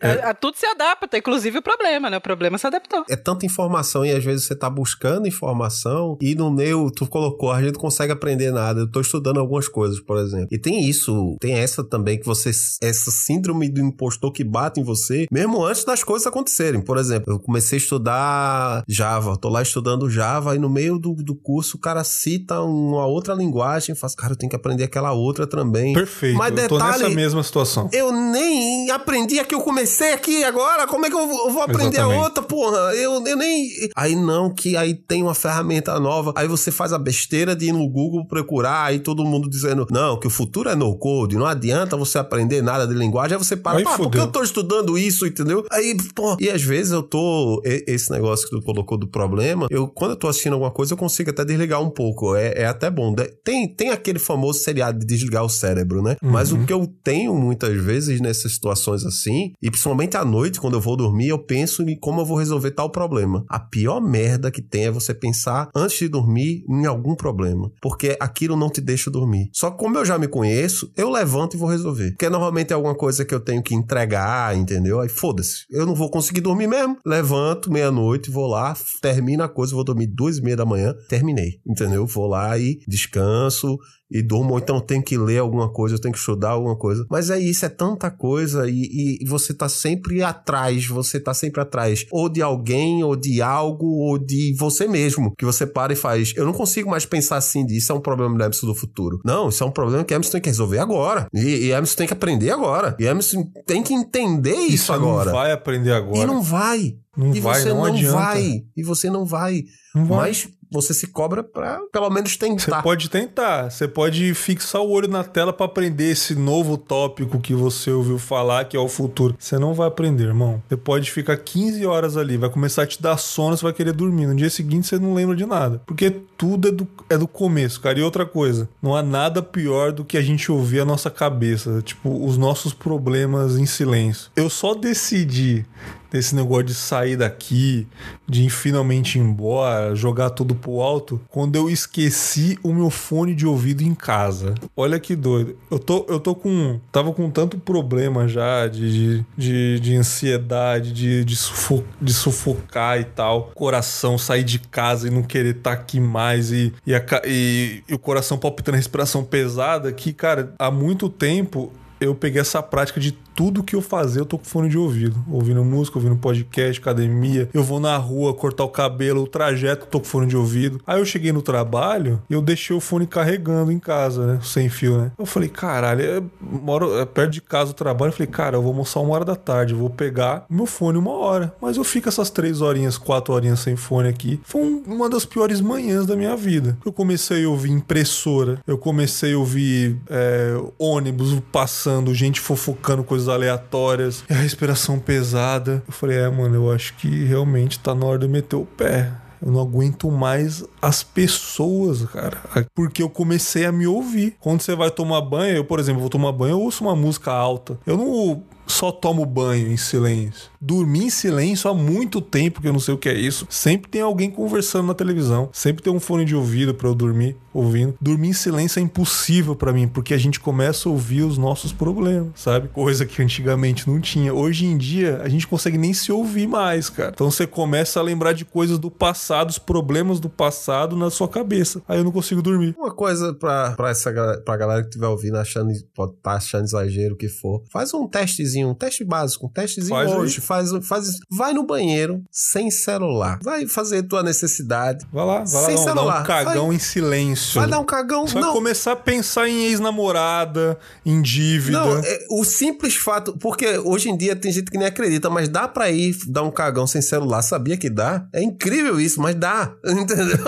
A, a tudo se adapta, inclusive o problema, né? O problema se adaptou. É tanta informação e às vezes você tá buscando informação e no meu, tu colocou, a gente não consegue aprender nada. Eu tô estudando algumas coisas, por exemplo. E tem isso, tem essa também que você, essa síndrome do impostor que bate em você, mesmo antes das coisas acontecerem. Por exemplo, eu comecei a estudar Java, tô lá estudando Java e no meio do, do curso o cara cita uma outra linguagem, faz, cara, eu tenho que aprender aquela outra também. Perfeito. Mas eu tô detalhe- nessa mesma situação. Eu nem aprendi a que eu comecei aqui agora. Como é que eu vou aprender Exatamente. a outra, porra? Eu, eu nem. Aí não, que aí tem uma ferramenta nova. Aí você faz a besteira de ir no Google procurar, aí todo mundo dizendo, não, que o futuro é no code, não adianta você aprender nada de linguagem. Aí você para, Aí pá, por que fudeu. eu tô estudando isso, entendeu? Aí, pô, e às vezes eu tô. Esse negócio que tu colocou do problema, eu, quando eu tô assistindo alguma coisa, eu consigo até desligar um pouco. É, é até bom. Tem, tem aquele famoso seriado de desligar o cérebro, né? Mas o que eu tenho muitas vezes nessas situações assim, e principalmente à noite, quando eu vou dormir, eu penso em como eu vou resolver tal problema. A pior merda que tem é você pensar antes de dormir em algum problema. Porque aquilo não te deixa dormir. Só que como eu já me conheço, eu levanto e vou resolver. Porque normalmente é alguma coisa que eu tenho que entregar, entendeu? Aí foda-se. Eu não vou conseguir dormir mesmo. Levanto meia-noite, vou lá, termino a coisa, vou dormir duas e meia da manhã, terminei. Entendeu? Vou lá e descanso e durmo, ou então eu tenho que ler alguma coisa, eu tenho que estudar alguma coisa. Mas é isso, é tanta coisa e, e- você tá sempre atrás, você tá sempre atrás, ou de alguém, ou de algo, ou de você mesmo, que você para e faz. Eu não consigo mais pensar assim, de isso é um problema do Emerson do futuro. Não, isso é um problema que Emerson tem que resolver agora. E, e Emerson tem que aprender agora. E Emerson tem que entender isso você agora. não vai aprender agora. E não vai. Não e vai, você não não adianta. vai. E você não vai. Não vai. Mas você se cobra pra pelo menos Você tentar. pode tentar, você pode fixar o olho na tela pra aprender esse novo tópico que você ouviu falar, que é o futuro. Você não vai aprender, irmão. Você pode ficar 15 horas ali, vai começar a te dar sono, você vai querer dormir. No dia seguinte você não lembra de nada. Porque tudo é do, é do começo, cara. E outra coisa, não há nada pior do que a gente ouvir a nossa cabeça, tipo, os nossos problemas em silêncio. Eu só decidi desse negócio de sair daqui, de ir finalmente ir embora, jogar tudo pro alto, quando eu esqueci o meu fone de ouvido em casa. Olha que doido. Eu tô, eu tô com. Tava com tanto problema já de, de, de ansiedade, de, de, sufo- de sufocar e tal. Coração sair de casa e não querer estar aqui mais e, e, a e- e o coração palpitando, respiração pesada, que, cara, há muito tempo eu peguei essa prática de tudo que eu fazer, eu tô com fone de ouvido. Ouvindo música, ouvindo podcast, academia. Eu vou na rua cortar o cabelo, o trajeto, tô com fone de ouvido. Aí eu cheguei no trabalho e eu deixei o fone carregando em casa, né? Sem fio, né? Eu falei, caralho, é, moro é perto de casa o trabalho. Eu falei, cara, eu vou almoçar uma hora da tarde, eu vou pegar meu fone uma hora. Mas eu fico essas três horinhas, quatro horinhas sem fone aqui. Foi um- uma das piores manhãs da minha vida. Eu comecei a ouvir impressora, eu comecei a ouvir é, ônibus passando, gente fofocando coisas aleatórias, e a respiração pesada. Eu falei, é, mano, eu acho que realmente tá na hora de eu meter o pé. Eu não aguento mais as pessoas, cara. Porque eu comecei a me ouvir. Quando você vai tomar banho, eu, por exemplo, vou tomar banho, eu ouço uma música alta. Eu não só tomo banho em silêncio. Dormir em silêncio há muito tempo que eu não sei o que é isso. Sempre tem alguém conversando na televisão. Sempre tem um fone de ouvido pra eu dormir ouvindo. Dormir em silêncio é impossível pra mim, porque a gente começa a ouvir os nossos problemas, sabe? Coisa que antigamente não tinha. Hoje em dia, a gente consegue nem se ouvir mais, cara. Então você começa a lembrar de coisas do passado, os problemas do passado na sua cabeça. Aí eu não consigo dormir. Uma coisa pra, essa, pra galera que estiver ouvindo, achando, pode estar achando exagero o que for. Faz um testezinho, um teste básico, um testezinho Faz aí. hoje. Faz, faz, vai no banheiro sem celular. Vai fazer tua necessidade. Vai lá, vai lá Sem um- dar celular. um cagão Vai- em silêncio. Vai dar um cagão. Você vai não, começar a pensar em ex-namorada, em dívida. Não, é, o simples fato, porque hoje em dia tem gente que nem acredita, mas dá pra ir dar um cagão sem celular. Sabia que dá? É incrível isso, mas dá. Entendeu?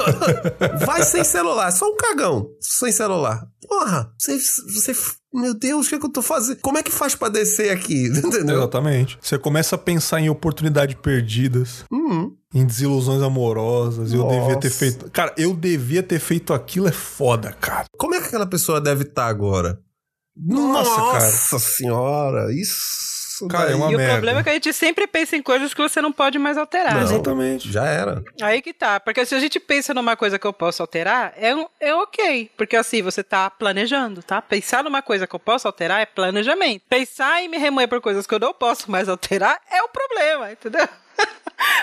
Vai sem celular, só um cagão sem celular. Porra, você. você meu Deus, o que, é que eu tô fazendo? Como é que faz pra descer aqui? Entendeu? Exatamente. Você começa a pensar em oportunidades perdidas, Uhum. em desilusões amorosas. Eu Nossa. devia ter feito. Cara, eu devia ter feito aquilo, é foda, cara. Como é que aquela pessoa deve estar agora? Nossa, cara. Nossa senhora, isso. Cara, é daí uma e o merda. problema é que a gente sempre pensa em coisas que você não pode mais alterar. Não. Exatamente. Já era. Aí que tá. Porque se a gente pensa numa coisa que eu posso alterar, é, um- é ok. Porque assim, você tá planejando, tá? Pensar numa coisa que eu posso alterar é planejamento. Pensar em me remoer por coisas que eu não posso mais alterar é o problema, entendeu?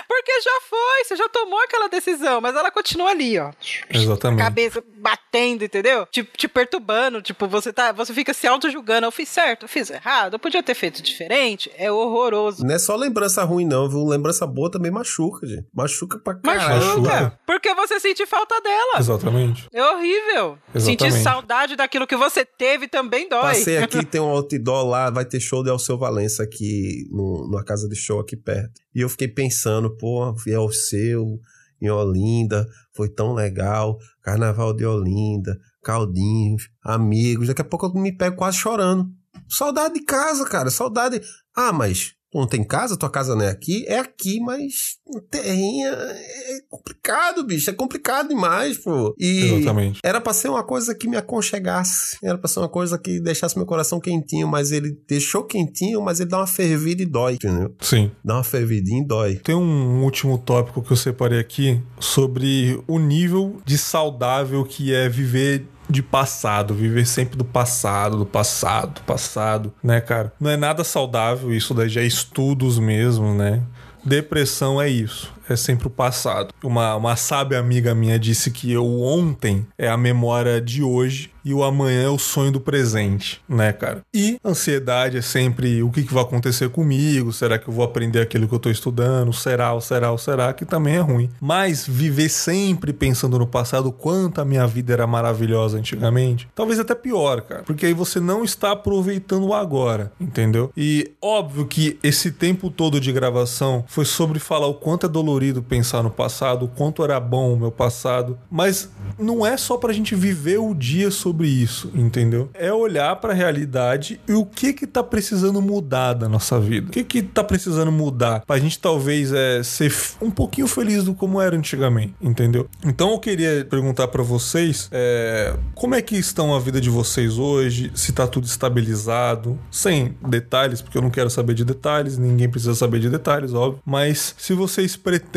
Porque já foi, você já tomou aquela decisão, mas ela continua ali, ó. Exatamente. Cabeça batendo, entendeu? Te, te perturbando, tipo, você tá, você fica se auto-julgando. Eu fiz certo, eu fiz errado, eu podia ter feito diferente. É horroroso. Não é só lembrança ruim, não, viu? Lembrança boa também machuca, gente. Machuca pra caralho. Machuca. Porque você sente falta dela. Exatamente. É horrível. Exatamente. Sentir saudade daquilo que você teve também dói. Passei aqui, tem um outdoor lá, vai ter show de Alceu Valença aqui, no, numa casa de show aqui perto. E eu fiquei pensando, pô, vi Alceu em Olinda, foi tão legal, Carnaval de Olinda, Caldinhos, amigos, daqui a pouco eu me pego quase chorando. Saudade de casa, cara, saudade... Ah, mas não tem casa? Tua casa não é aqui? É aqui, mas terrinha é complicado, bicho, é complicado demais, pô. E Exatamente. era pra ser uma coisa que me aconchegasse. Era pra ser uma coisa que deixasse meu coração quentinho, mas ele deixou quentinho, mas ele dá uma fervida e dói, entendeu? Sim. Dá uma fervidinha e dói. Tem um último tópico que eu separei aqui sobre o nível de saudável que é viver de passado, viver sempre do passado, do passado, do passado, né, cara? Não é nada saudável, isso daí já é estudos mesmo, né? Depressão é isso, é sempre o passado. Uma, uma sábia amiga minha disse que o ontem é a memória de hoje e o amanhã é o sonho do presente, né, cara? E ansiedade é sempre o que, que vai acontecer comigo, será que eu vou aprender aquilo que eu tô estudando, será, ou será, ou será, que também é ruim. Mas viver sempre pensando no passado, quanto a minha vida era maravilhosa antigamente, talvez até pior, cara, porque aí você não está aproveitando o agora, entendeu? E óbvio que esse tempo todo de gravação foi sobre falar o quanto é dolorido dolorido pensar no passado, o quanto era bom o meu passado, mas não é só pra gente viver o dia sobre isso, entendeu? É olhar pra realidade e o que que tá precisando mudar da nossa vida. O que que tá precisando mudar pra gente talvez é, ser um pouquinho feliz do como era antigamente, entendeu? Então eu queria perguntar para vocês é, como é que estão a vida de vocês hoje, se tá tudo estabilizado, sem detalhes, porque eu não quero saber de detalhes, ninguém precisa saber de detalhes, óbvio, mas se vocês pretendem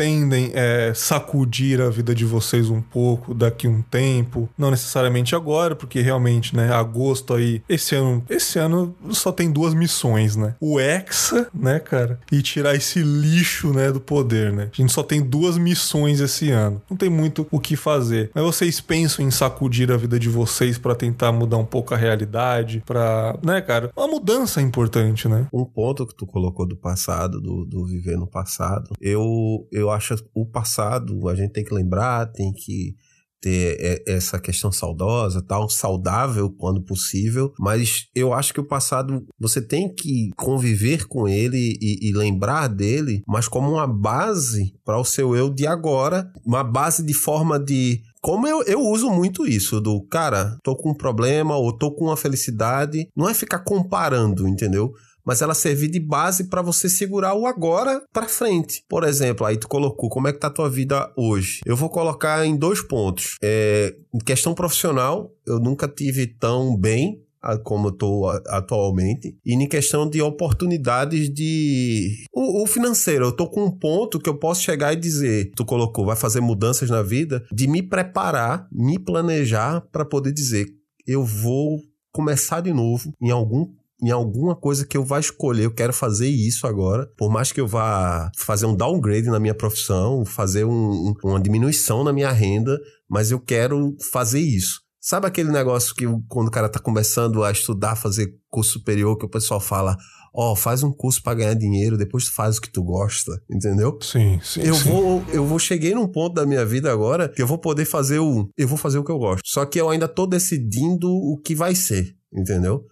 é, sacudir a vida de vocês um pouco daqui um tempo, não necessariamente agora, porque realmente, né, agosto aí, esse ano, esse ano só tem duas missões, né? O Hexa, né, cara, e tirar esse lixo, né, do poder, né? A gente só tem duas missões esse ano. Não tem muito o que fazer. Mas vocês pensam em sacudir a vida de vocês para tentar mudar um pouco a realidade, para, né, cara? Uma mudança importante, né? Um ponto que tu colocou do passado, do, do viver no passado, eu, eu acho o passado, a gente tem que lembrar, tem que ter essa questão saudosa, tal, saudável quando possível, mas eu acho que o passado você tem que conviver com ele e, e lembrar dele, mas como uma base para o seu eu de agora, uma base de forma de como eu, eu uso muito isso, do cara, tô com um problema ou tô com uma felicidade, não é ficar comparando, entendeu? Mas ela servir de base para você segurar o agora para frente. Por exemplo, aí tu colocou como é que tá a tua vida hoje. Eu vou colocar em dois pontos. É, em questão profissional, eu nunca tive tão bem como eu tô atualmente, e em questão de oportunidades de. O, o, financeiro, eu tô com um ponto que eu posso chegar e dizer: tu colocou, vai fazer mudanças na vida, de me preparar, me planejar para poder dizer: eu vou começar de novo em algum em alguma coisa que eu vá escolher, eu quero fazer isso agora, por mais que eu vá fazer um downgrade na minha profissão, fazer um, uma diminuição na minha renda, mas eu quero fazer isso. Sabe aquele negócio que quando o cara tá começando a estudar, fazer curso superior, que o pessoal fala, ó, oh, faz um curso para ganhar dinheiro, depois tu faz o que tu gosta, entendeu? Sim, sim. Eu sim. vou, eu vou cheguei num ponto da minha vida agora que eu vou poder fazer o, eu vou fazer o que eu gosto. Só que eu ainda tô decidindo o que vai ser, entendeu?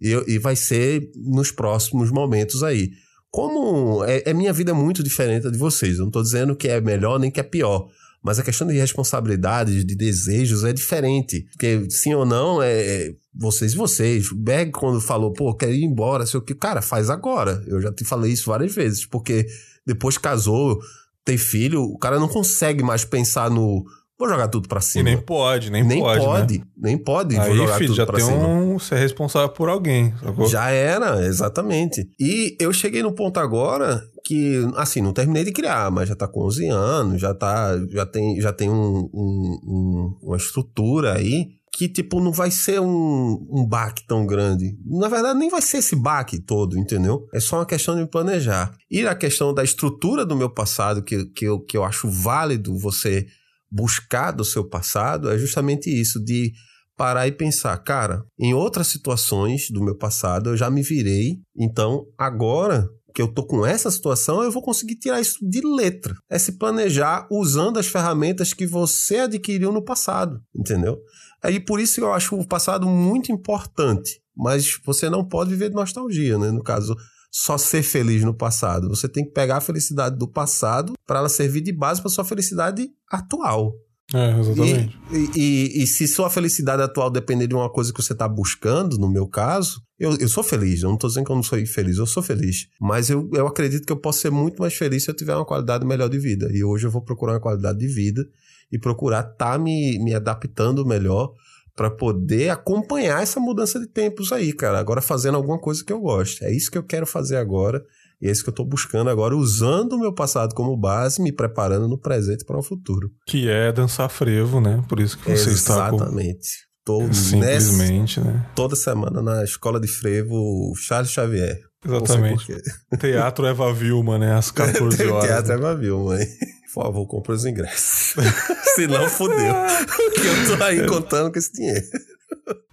E, e vai ser nos próximos momentos aí. Como é, é minha vida muito diferente da de vocês, eu não estou dizendo que é melhor nem que é pior. Mas a questão de responsabilidades, de desejos é diferente. Porque sim ou não, é, é vocês e vocês. O Berg, quando falou, pô, quero ir embora, sei o que, cara, faz agora. Eu já te falei isso várias vezes, porque depois casou, tem filho, o cara não consegue mais pensar no Vou jogar tudo pra cima. E nem pode, nem, nem pode. pode né? Nem pode, Aí, vou jogar filho, tudo já pra tem cima. um. Você é responsável por alguém, sacou? Já era, exatamente. E eu cheguei no ponto agora que, assim, não terminei de criar, mas já tá com 11 anos, já tá. Já tem, já tem um, um, um uma estrutura aí que, tipo, não vai ser um, um baque tão grande. Na verdade, nem vai ser esse baque todo, entendeu? É só uma questão de planejar. E a questão da estrutura do meu passado, que, que, eu, que eu acho válido você buscar do seu passado é justamente isso, de parar e pensar, cara, em outras situações do meu passado eu já me virei, então agora que eu tô com essa situação, eu vou conseguir tirar isso de letra. É se planejar usando as ferramentas que você adquiriu no passado, entendeu? Aí por isso eu acho o passado muito importante, mas você não pode viver de nostalgia, né? No caso, só ser feliz no passado. Você tem que pegar a felicidade do passado para ela servir de base para sua felicidade atual. É, exatamente. E, e, e, se sua felicidade atual depender de uma coisa que você está buscando, no meu caso, eu, eu sou feliz. Eu não estou dizendo que eu não sou infeliz, eu sou feliz. Mas eu, eu acredito que eu posso ser muito mais feliz se eu tiver uma qualidade melhor de vida. E hoje eu vou procurar uma qualidade de vida e procurar estar tá me, me adaptando melhor para poder acompanhar essa mudança de tempos aí, cara. Agora fazendo alguma coisa que eu gosto. É isso que eu quero fazer agora. E é isso que eu tô buscando agora, usando o meu passado como base, me preparando no presente para o futuro. Que é dançar frevo, né? Por isso que você Exatamente. está com... Exatamente. Tô Simplesmente, nessa, né? Toda semana na escola de frevo Charles Xavier. Exatamente. Teatro Eva Vilma, né? Às 14 horas. Teatro Eva Vilma, hein? Por favor, compre os ingressos. Se não, fodeu. que eu tô aí contando com esse dinheiro.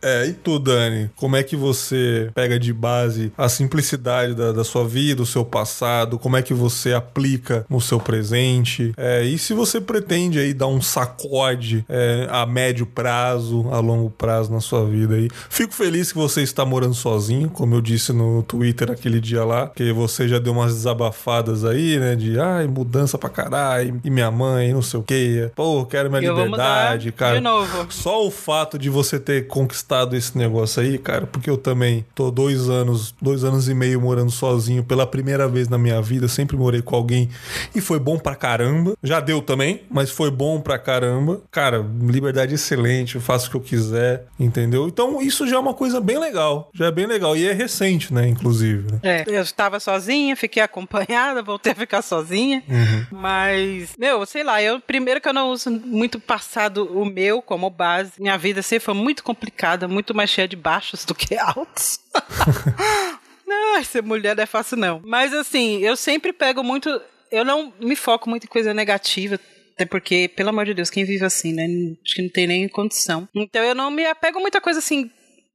É, e tu, Dani? Como é que você pega de base a simplicidade da, da sua vida, o seu passado? Como é que você aplica no seu presente? É, e se você pretende aí dar um sacode é, a médio prazo, a longo prazo na sua vida aí? Fico feliz que você está morando sozinho, como eu disse no Twitter aquele dia lá, que você já deu umas desabafadas aí, né? De ai, mudança pra caralho, e minha mãe, não sei o quê. Pô, quero minha Eu liberdade, cara. de novo. Só o fato de você ter conquistado esse negócio aí, cara, porque eu também tô dois anos, dois anos e meio morando sozinho pela primeira vez na minha vida, sempre morei com alguém e foi bom pra caramba. Já deu também, mas foi bom pra caramba. Cara, liberdade excelente, eu faço o que eu quiser, entendeu? Então isso já é uma coisa bem legal, já é bem legal e é recente, né, inclusive. Né? É, eu estava sozinha, fiquei acompanhada, voltei a ficar sozinha. Mas, meu, sei lá, eu primeiro que eu não uso muito passado o meu como base. Minha vida sempre foi muito complicada, muito mais cheia de baixos do que altos. não, ser mulher não é fácil não. Mas assim, eu sempre pego muito, eu não me foco muito em coisa negativa. Até porque, pelo amor de Deus, quem vive assim, né? Acho que não tem nem condição. Então eu não me apego muita coisa assim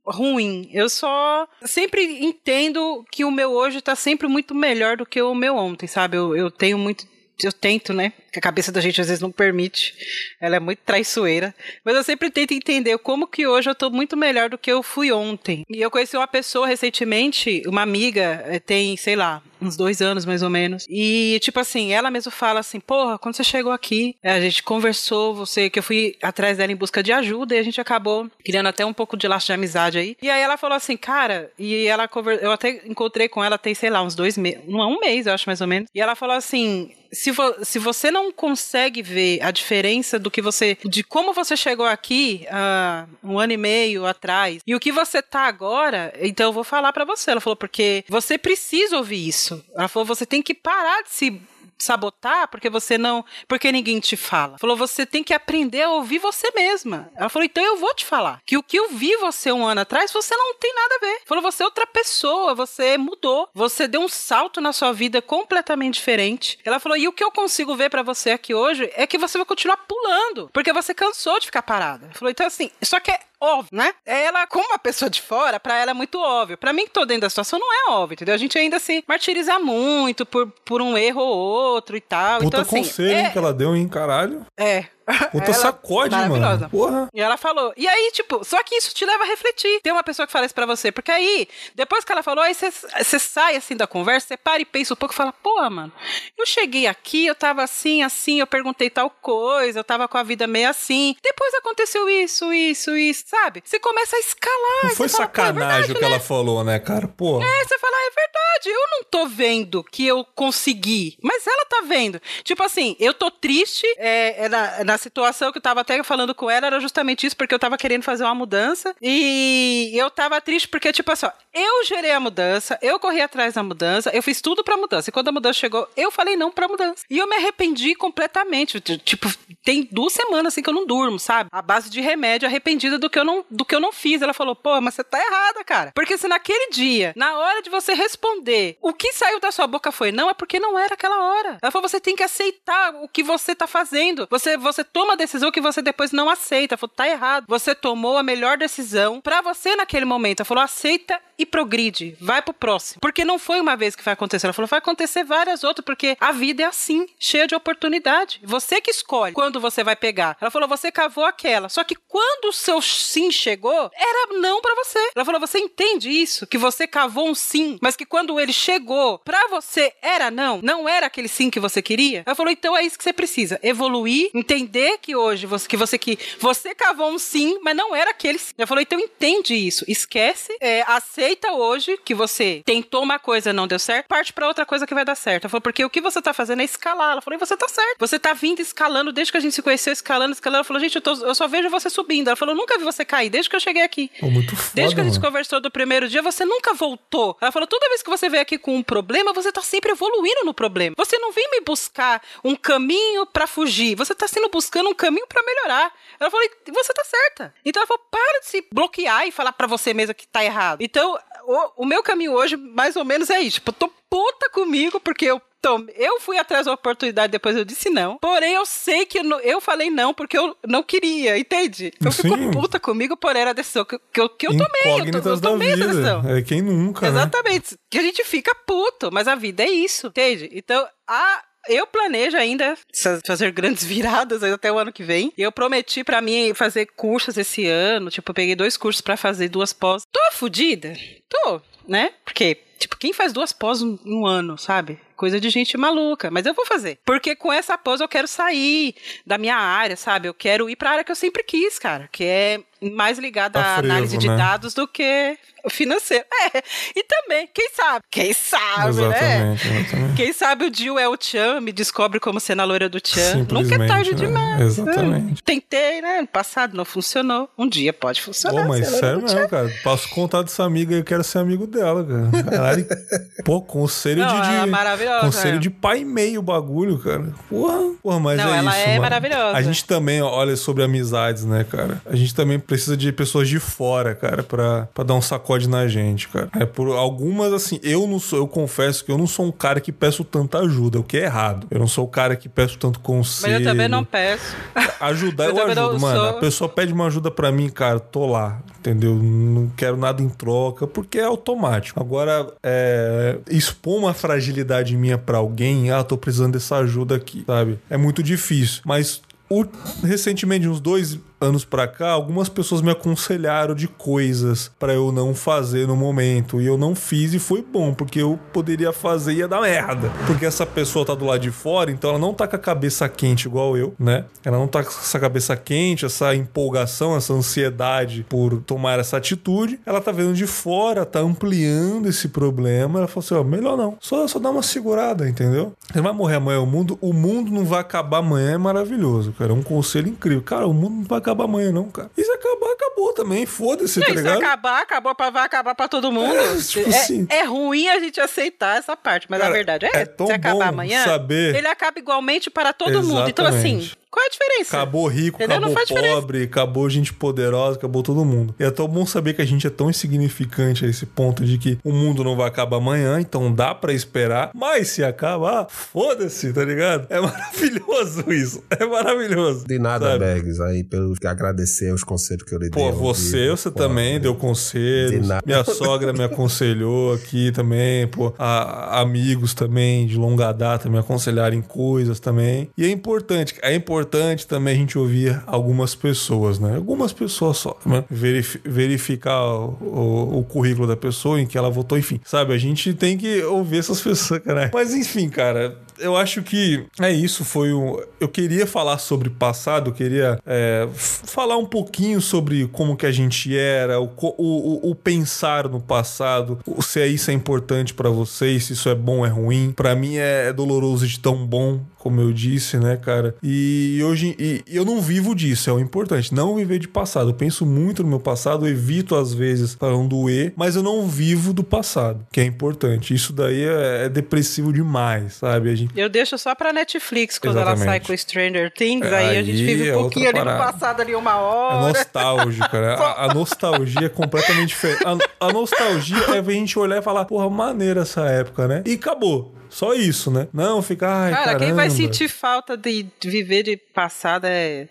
ruim. Eu só sempre entendo que o meu hoje tá sempre muito melhor do que o meu ontem, sabe? Eu, eu tenho muito. Eu tento, né? Que a cabeça da gente às vezes não permite. Ela é muito traiçoeira. Mas eu sempre tento entender como que hoje eu tô muito melhor do que eu fui ontem. E eu conheci uma pessoa recentemente, uma amiga, eh, tem, sei lá, uns dois anos mais ou menos. E, tipo assim, ela mesmo fala assim: Porra, quando você chegou aqui, eh, a gente conversou, você, que eu fui atrás dela em busca de ajuda e a gente acabou criando até um pouco de laço de amizade aí. E aí ela falou assim, cara, e ela eu até encontrei com ela tem, sei lá, uns dois meses, um mês, eu acho mais ou menos. E ela falou assim: se, vo se você não consegue ver a diferença do que você. de como você chegou aqui uh, um ano e meio atrás e o que você tá agora, então eu vou falar para você. Ela falou, porque você precisa ouvir isso. Ela falou, você tem que parar de se sabotar porque você não. porque ninguém te fala. Falou, você tem que aprender a ouvir você mesma. Ela falou, então eu vou te falar. Que o que eu vi você um ano atrás, você não tem nada a ver. Falou, você é outra pessoa, você mudou. Você deu um salto na sua vida completamente diferente. Ela falou, e o que eu consigo ver para você aqui hoje é que você vai continuar pulando. Porque você cansou de ficar parada. Falou, então assim, só que é óbvio, né? Ela, como uma pessoa de fora, para ela é muito óbvio. Para mim, que tô dentro da situação, não é óbvio, entendeu? A gente ainda se martiriza muito por, por um erro ou outro e tal. Puta então, assim, conselho, é, que ela deu, hein, caralho. É. Puta Ela- sacode, maravilhosa. mano. Porra. E ela falou. E aí, tipo, só que isso te leva a refletir. Tem uma pessoa que fala isso pra você. Porque aí, depois que ela falou, aí você- sai assim da conversa, você para e pensa um pouco e fala, porra, mano, eu cheguei aqui, eu tava assim, assim, eu perguntei tal coisa, eu tava com a vida meio assim. Depois aconteceu isso, isso, isso, sabe? Você começa a escalar. Não foi fala, é sacanagem verdade, o que né? ela falou, né, cara? Pô. Aí você fala, é verdade, eu não tô vendo que eu consegui, mas ela tá vendo. Tipo assim, eu tô triste, é, é na, na situação que eu tava até falando com ela, era justamente isso, porque eu tava querendo fazer uma mudança, e eu tava triste porque, tipo assim, ó, eu gerei a mudança, eu corri atrás da mudança, eu fiz tudo pra mudança, e quando a mudança chegou, eu falei não pra mudança. E eu me arrependi completamente, tipo, tem duas semanas assim que eu não durmo, sabe? A base de remédio, arrependida do que eu não, do que eu não fiz. Ela falou, pô, mas você tá errada, cara. Porque se naquele dia, na hora de você responder, o que saiu da sua boca foi não, é porque não era aquela hora. Ela falou, você tem que aceitar o que você tá fazendo. Você, você toma a decisão que você depois não aceita. Falou, tá errado. Você tomou a melhor decisão pra você naquele momento. Ela falou, aceita e progride. Vai pro próximo. Porque não foi uma vez que vai acontecer. Ela falou, vai acontecer várias outras, porque a vida é assim, cheia de oportunidade. Você que escolhe quando você vai pegar. Ela falou, você cavou aquela. Só que quando o seu sim chegou, era não pra você. Ela falou, você entende isso? Que você cavou um sim, mas que quando ele chegou, pra você era não, não era aquele sim que você queria. Ela falou, então é isso que você precisa. Evoluir, entender que hoje você que você que você cavou um sim, mas não era aquele sim. Ela falou, então entende isso. Esquece, é, aceita hoje que você tentou uma coisa não deu certo, parte pra outra coisa que vai dar certo. Ela falou, porque o que você tá fazendo é escalar. Ela falou, e você tá certo. Você tá vindo escalando desde que a gente se conheceu, escalando, escalando. Ela falou, gente, eu, tô- eu só vejo você subindo. Ela falou, nunca vi você cair desde que eu cheguei aqui. Pô, muito foda, Desde que a gente mano. conversou do primeiro dia, você nunca voltou. Ela falou: toda vez que você veio aqui com um problema, você tá sempre evoluindo no problema. Você não vem me buscar um caminho pra fugir. Você tá sendo buscando um caminho pra melhorar. Ela falou: você tá certa. Então ela falou: para de se bloquear e falar pra você mesma que tá errado. Então, o, o meu caminho hoje, mais ou menos, é isso. Tipo, eu tô puta comigo, porque eu tomei, eu fui atrás da oportunidade, depois eu disse não. Porém, eu sei que eu, não- eu falei não porque eu não queria, entende? Eu fico Sim. puta comigo, porém era a decisão que, que, eu- que eu tomei. Eu, to- eu tomei essa decisão. É quem nunca, né? Exatamente. Que a gente fica puto, mas a vida é isso, entende? Então, a. Eu planejo ainda fazer grandes viradas até o ano que vem. Eu prometi pra mim fazer cursos esse ano. Tipo, eu peguei dois cursos pra fazer duas pós. Tô fodida? Tô, né? Porque, tipo, quem faz duas pós num, num ano, sabe? Coisa de gente maluca. Mas eu vou fazer. Porque com essa pós eu quero sair da minha área, sabe? Eu quero ir pra área que eu sempre quis, cara. Que é mais ligada Tá à frevo, análise de né? dados do que financeiro. É, e também, quem sabe? Quem sabe, né? Exatamente, exatamente. Quem sabe o Jill é o Chan, me descobre como ser na loira do Chan. Nunca é tarde né? demais. Exatamente. né? Tentei, né? No passado não funcionou. Um dia pode funcionar. Pô, mas sério mesmo, cara. Passo contato dessa amiga e eu quero ser amigo dela, cara. Caralho. Pô, conselho Não, de. ela é maravilhosa, conselho é. de pai e meio o bagulho, cara. Porra. Porra, mas Não, é ela isso. é mano. maravilhosa. A gente também, olha sobre amizades, né, cara? A gente também precisa de pessoas de fora, cara, pra, pra dar um sacode na gente, cara. É por algumas, assim, eu não sou, eu confesso que eu não sou um cara que peço tanta ajuda, o que é errado. Eu não sou o cara que peço tanto conselho. Mas eu também não peço. Ajudar Eu eu, ajudo, mano. sou. A pessoa pede uma ajuda pra mim, cara, tô lá, entendeu? Não quero nada em troca, porque é automático. Agora, é, expor uma fragilidade minha pra alguém, ah, tô precisando dessa ajuda aqui, sabe? É muito difícil. Mas o- recentemente, uns dois anos pra cá, algumas pessoas me aconselharam de coisas pra eu não fazer no momento. E eu não fiz e foi bom, porque eu poderia fazer e ia dar merda. Porque essa pessoa tá do lado de fora, então ela não tá com a cabeça quente igual eu, né? Ela não tá com essa cabeça quente, essa empolgação, essa ansiedade por tomar essa atitude. Ela tá vendo de fora, tá ampliando esse problema. Ela falou assim: ó, melhor não. Só, só dá uma segurada, entendeu? Você vai morrer amanhã, o mundo, o mundo não vai acabar amanhã, é maravilhoso, cara. É um conselho incrível. Cara, o mundo não vai acabar amanhã, não, cara. E se acabar, acabou também. Foda-se, tá E se ligado? acabar, acabou pra, vai acabar pra todo mundo. É, tipo é, assim. é ruim a gente aceitar essa parte, mas a Cara, verdade é, é tão se acabar amanhã, saber- ele acaba igualmente para todo mundo. Então, assim, Exatamente. Qual é a diferença? Acabou rico, Entendeu? Acabou faz diferença. pobre, acabou gente poderosa, acabou todo mundo. E é tão bom saber que a gente é tão insignificante a esse ponto de que o mundo não vai acabar amanhã, então dá pra esperar. Mas se acabar, foda-se, tá ligado? É maravilhoso isso. É maravilhoso. De nada, sabe? Bergs, aí, pelo agradecer os conselhos que eu lhe dei. Pô, você, você Pô, também deu De conselhos. nada. Minha sogra me aconselhou aqui também. Pô, a- amigos também de longa data me aconselharam em coisas também. E é importante, é importante também a gente ouvir algumas pessoas, né? Algumas pessoas só, né? Verif- verificar o, o- o currículo da pessoa em que ela votou, enfim. Sabe, a gente tem que ouvir essas pessoas, cara. Mas enfim, cara, eu acho que é isso. Foi um. Eu queria falar sobre passado, queria é, falar um pouquinho sobre como que a gente era, o, o, o- pensar no passado, se é isso é importante pra vocês, se isso é bom é ruim. Pra mim é, é doloroso de tão bom, como eu disse, né, cara? E hoje e, eu não vivo disso, é o importante. Não viver de passado. Eu penso muito no meu passado, evito às vezes para não doer, mas eu não vivo do passado, que é importante. Isso daí é, é depressivo demais, sabe? A gente Eu deixo só pra Netflix quando ela sai Exatamente. com Stranger Things, É, aí a gente aí vive é um pouquinho ali outra no parada. passado, ali uma É hora. nostálgico, cara. A, a nostalgia é completamente diferente. A, a nostalgia é a gente olhar e falar, porra, maneira essa época, né? E acabou. Só isso, né? Não ficar, Cara, quem vai caramba. sentir falta de viver de passado é.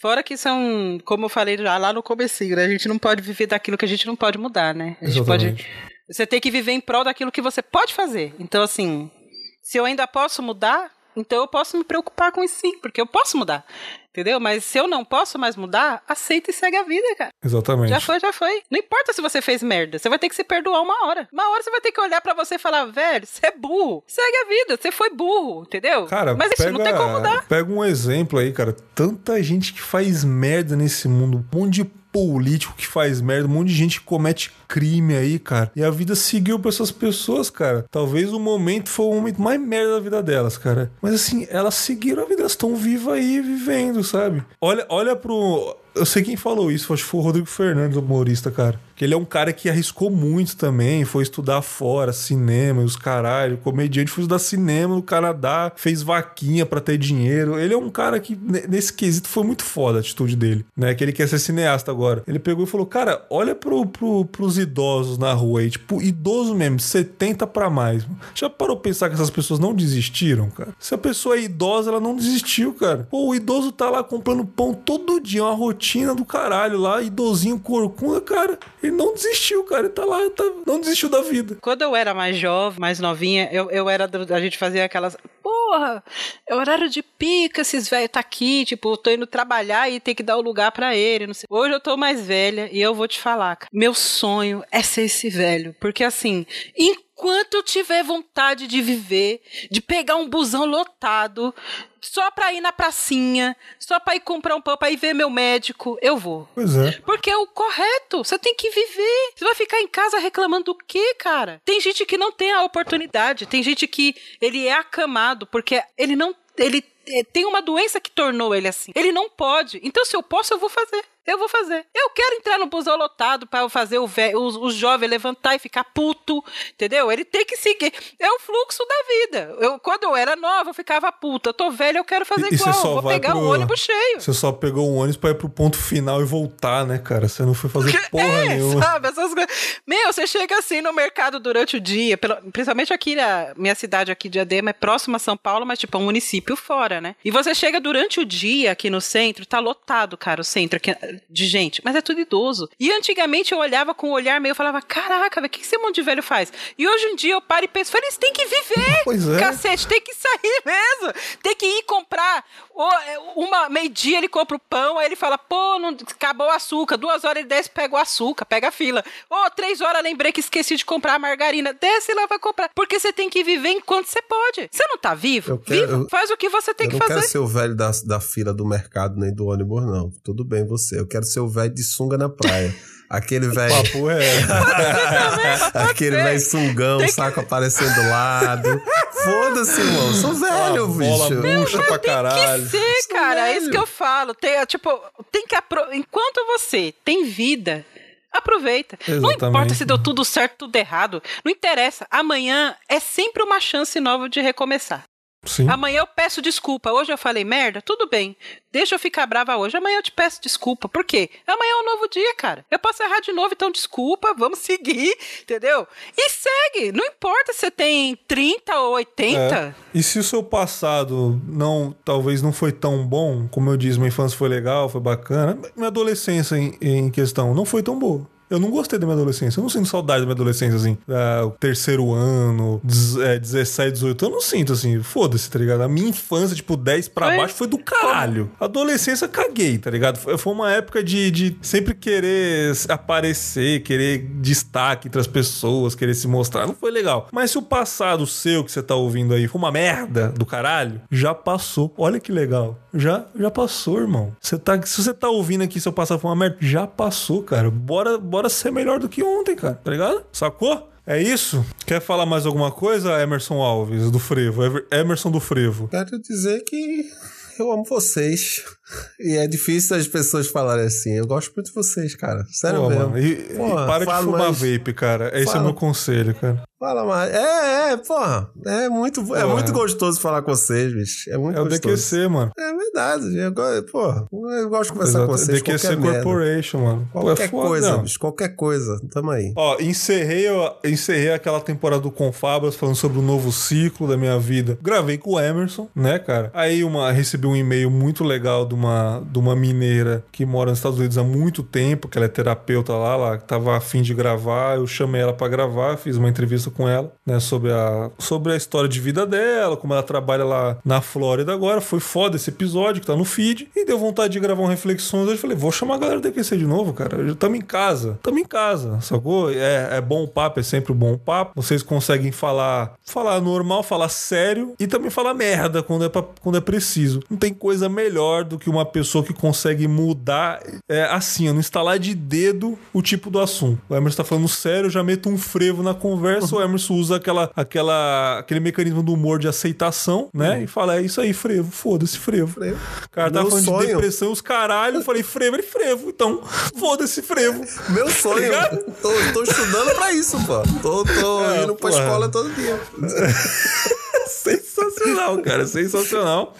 Fora que são, como eu falei já lá no comecinho, né? A gente não pode viver daquilo que a gente não pode mudar, né? A gente Exatamente. pode. Você tem que viver em prol daquilo que você pode fazer. Então, assim, se eu ainda posso mudar, então eu posso me preocupar com isso sim, porque eu posso mudar. Entendeu? Mas se eu não posso mais mudar, aceita e segue a vida, cara. Exatamente. Já foi, já foi. Não importa se você fez merda, você vai ter que se perdoar uma hora. Uma hora você vai ter que olhar pra você e falar, velho, você é burro. Segue a vida, você foi burro, entendeu? Cara, Mas isso pega, não tem como mudar. Pega um exemplo aí, cara. Tanta gente que faz merda nesse mundo. Um monte de político que faz merda, um monte de gente que comete crime aí, cara. E a vida seguiu pra essas pessoas, cara. Talvez o momento foi o momento mais merda da vida delas, cara. Mas assim, elas seguiram a vida, elas estão vivas aí, vivendo, sabe? Olha, olha pro Eu sei quem falou isso, acho que foi o Rodrigo Fernandes, humorista, cara. Que ele é um cara que arriscou muito também, foi estudar fora, cinema e os caralho. Comediante, foi estudar cinema no Canadá, fez vaquinha para ter dinheiro. Ele é um cara que, nesse quesito, foi muito foda a atitude dele, né? Que ele quer ser cineasta agora. Ele pegou e falou: Cara, olha pro, pro, pros idosos na rua aí, tipo, idoso mesmo, 70 para mais. Já parou pensar que essas pessoas não desistiram, cara? Se a pessoa é idosa, ela não desistiu, cara. Pô, o idoso tá lá comprando pão todo dia, uma rotina do caralho lá, idosinho corcunda, cara. Ele não desistiu, cara. Ele tá lá, tá, não desistiu da vida. Quando eu era mais jovem, mais novinha, eu, eu era. A gente fazia aquelas. Porra, é horário de pica, esses velhos tá aqui, tipo, tô indo trabalhar e tem que dar o lugar para ele, não sei. Hoje eu tô mais velha e eu vou te falar, cara, meu sonho é ser esse velho, porque assim, enquanto eu tiver vontade de viver, de pegar um busão lotado, só pra ir na pracinha, só pra ir comprar um pão, pra ir ver meu médico, eu vou. Pois é. Porque é o correto. Você tem que viver. Você vai ficar em casa reclamando do quê, cara? Tem gente que não tem a oportunidade. Tem gente que ele é acamado porque ele não. Ele tem uma doença que tornou ele assim. Ele não pode. Então, se eu posso, eu vou fazer. Eu vou fazer. Eu quero entrar no busão lotado para fazer o, véio, o, o, jovem levantar e ficar puto, entendeu? Ele tem que seguir. É o fluxo da vida. Eu, quando eu era nova, eu ficava puta. Eu tô velha, eu quero fazer E- igual. Vou pegar pro- o ônibus cheio. Você só pegou um ônibus pra ir pro ponto final e voltar, né, cara? Você não foi fazer porra é, nenhuma. sabe? Essas coisas. Meu, você chega assim no mercado durante o dia, principalmente aqui na minha cidade aqui de Adema, é próxima a São Paulo, mas tipo é um município fora, né? E você chega durante o dia aqui no centro, tá lotado, cara, o centro aqui, de gente, mas é tudo idoso. E antigamente eu olhava com um olhar meio, eu falava, caraca, o que esse monte de velho faz? E hoje em dia eu paro e penso, falei, eles têm que viver, Pois é. cacete, tem que sair mesmo, tem que ir comprar. É, uma meio-dia ele compra o pão, aí ele fala, pô, não, acabou o açúcar. Duas horas ele desce, pega o açúcar, pega a fila. Ô, três horas lembrei que esqueci de comprar a margarina. Desce lá, vai comprar. Porque você tem que viver enquanto você pode. Você não tá vivo? Eu quero- Vivo, eu- faz o que você tem eu que não fazer. quero ser o velho da, da fila do mercado nem do ônibus, não. Tudo bem você. Eu quero ser o velho de sunga na praia. Aquele velho. Papo é. Aquele velho sungão, que- saco aparecendo do lado. Foda-se, irmão. Sou velho, bola bicho. murcha pra caralho. que ser, cara. É isso velho. que eu falo. Tem, tipo, tem que apro... enquanto você tem vida, aproveita. Não Exatamente. importa se deu tudo certo, tudo errado. Não interessa. Amanhã é sempre uma chance nova de recomeçar. Sim. Amanhã eu peço desculpa. Hoje eu falei merda, tudo bem. Deixa eu ficar brava hoje. Amanhã eu te peço desculpa. Por quê? Amanhã é um novo dia, cara. Eu posso errar de novo, então desculpa, vamos seguir, entendeu? E segue. Não importa se você tem 30 ou 80. É. E se o seu passado não, talvez não foi tão bom, como eu disse, minha infância foi legal, foi bacana, minha adolescência em, em questão não foi tão boa. Eu não gostei da minha adolescência. Eu não sinto saudade da minha adolescência, assim. Da, o terceiro ano, é, 17, 18. Eu não sinto, assim. Foda-se, tá ligado? A minha infância, tipo, 10 pra Foi? baixo foi do caralho. Adolescência, caguei, tá ligado? Foi, foi uma época de, de sempre querer aparecer, querer destaque entre as pessoas, querer se mostrar. Não foi legal. Mas se o passado seu que você tá ouvindo aí foi uma merda do caralho, já passou. Olha que legal. Já, já passou, irmão. Você tá, se você tá ouvindo aqui seu passado foi uma merda, já passou, cara. Bora, bora ser melhor do que ontem, cara. Tá ligado? Sacou? É isso? Quer falar mais alguma coisa, Emerson Alves, do Frevo? Emerson do Frevo. Quero dizer que eu amo vocês. E é difícil as pessoas falarem assim. Eu gosto muito de vocês, cara. Sério Pô, mesmo. mano, e, e Porra, para de fumar mais. vape, cara. Esse é Fala. o meu conselho, cara. Fala mais. É, é, porra. É muito, é Porra. muito gostoso falar com vocês, bicho. É muito É o gostoso. DQC, mano. É verdade. Eu, porra, eu gosto de conversar Exato. com vocês. DQC qualquer merda. Corporation, mano. Pô, Qualquer é foda, coisa, não. bicho. Qualquer coisa. Tamo aí. Ó, encerrei, ó, encerrei aquela temporada do Confabras falando sobre o novo ciclo da minha vida. Gravei com o Emerson, né, cara? Aí uma, recebi um e-mail muito legal de uma, de uma mineira que mora nos Estados Unidos há muito tempo, que ela é terapeuta lá, lá que tava afim de gravar. Eu chamei ela pra gravar, fiz uma entrevista com ela, né, sobre a, sobre a história de vida dela, como ela trabalha lá na Flórida agora. Foi foda esse episódio que tá no feed. E deu vontade de gravar um reflexões. Eu falei, vou chamar a galera do DQC de novo, cara. Já Tamo em casa. Tamo em casa, sacou? É, é bom o papo, é sempre um bom papo. Vocês conseguem falar, falar normal, falar sério e também falar merda quando é, pra- quando é preciso. Não tem coisa melhor do que uma pessoa que consegue mudar é, assim, não instalar de dedo o tipo do assunto. O Emerson tá falando sério, eu já meto um frevo na conversa. o Emerson usa aquela, aquela, aquele mecanismo do humor de aceitação, né? E fala, é isso aí, frevo, foda-se, frevo. Frevo. O cara tava Meu falando sonho. de depressão, os caralho, eu falei, frevo, ele frevo, então foda-se, frevo. Meu sonho. ligado? tô, tô estudando pra isso, pô. Tô, tô É, indo pra porra. escola todo dia. Sensacional, cara, sensacional,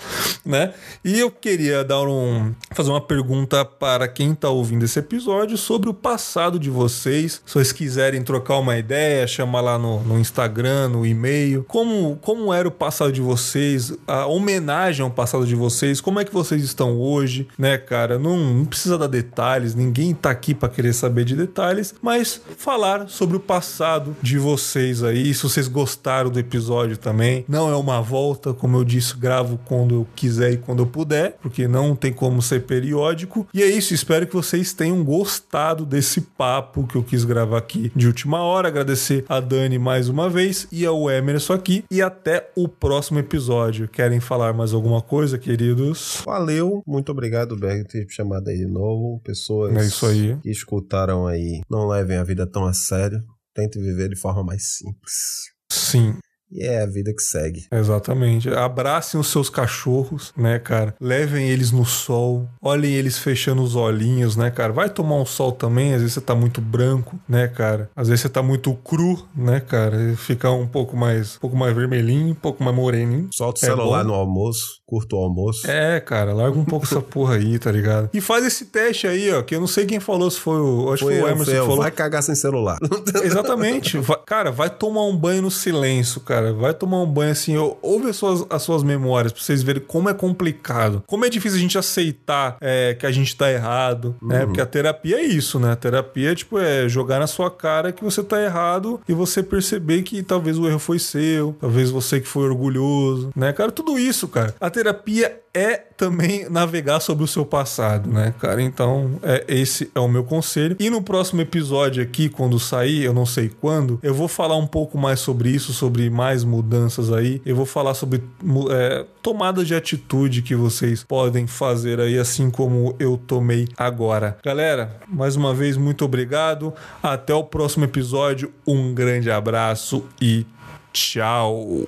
né? E eu queria dar um fazer uma pergunta para quem tá ouvindo esse episódio sobre o passado de vocês. Se vocês quiserem trocar uma ideia, chamar lá no, no Instagram, no e-mail, como como era o passado de vocês, a homenagem ao passado de vocês, como é que vocês estão hoje, né, cara? Não, não precisa dar detalhes, ninguém tá aqui para querer saber de detalhes, mas falar sobre o passado de vocês aí, se vocês gostaram do episódio também. Não é uma volta, como eu disse, gravo quando eu quiser e quando eu puder, porque não tem como ser periódico. E é isso, espero que vocês tenham gostado desse papo que eu quis gravar aqui de última hora. Agradecer a Dani mais uma vez e ao Emerson aqui. E até o próximo episódio. Querem falar mais alguma coisa, queridos? Valeu, muito obrigado, Berg, por ter chamado aí de novo. Pessoas É isso aí. que escutaram aí, não levem a vida tão a sério. Tentem viver de forma mais simples. Sim. E é a vida que segue. Exatamente. Abracem os seus cachorros, né, cara? Levem eles no sol. Olhem eles fechando os olhinhos, né, cara? Vai tomar um sol também. Às vezes você tá muito branco, né, cara? Às vezes você tá muito cru, né, cara? E Fica um pouco mais, um pouco mais vermelhinho, um pouco mais moreninho. Solta o É celular bom. no almoço, curta o almoço. É, cara, larga um pouco essa porra aí, tá ligado? E faz esse teste aí, ó, que eu não sei quem falou, se foi o. Acho que Foi foi o Emerson foi que eu. falou. Vai cagar sem celular. Exatamente. Vai- cara, vai tomar um banho no silêncio, cara. Vai tomar um banho assim. ou- Ouve as suas, as suas memórias pra vocês verem como é complicado. Como é difícil a gente aceitar é, que a gente tá errado, né? Porque a terapia é isso, né? A terapia, tipo, é jogar na sua cara que você tá errado e você perceber que talvez o erro foi seu, talvez você que foi orgulhoso, né? Cara, tudo isso, cara. A terapia é também navegar sobre o seu passado, né, cara? Então, é, esse é o meu conselho. E no próximo episódio aqui, quando sair, eu não sei quando, eu vou falar um pouco mais sobre isso, sobre mais mudanças aí. Eu vou falar sobre é, tomadas de atitude que vocês podem fazer aí, assim como eu tomei agora. Galera, mais uma vez, muito obrigado. Até o próximo episódio. Um grande abraço e tchau.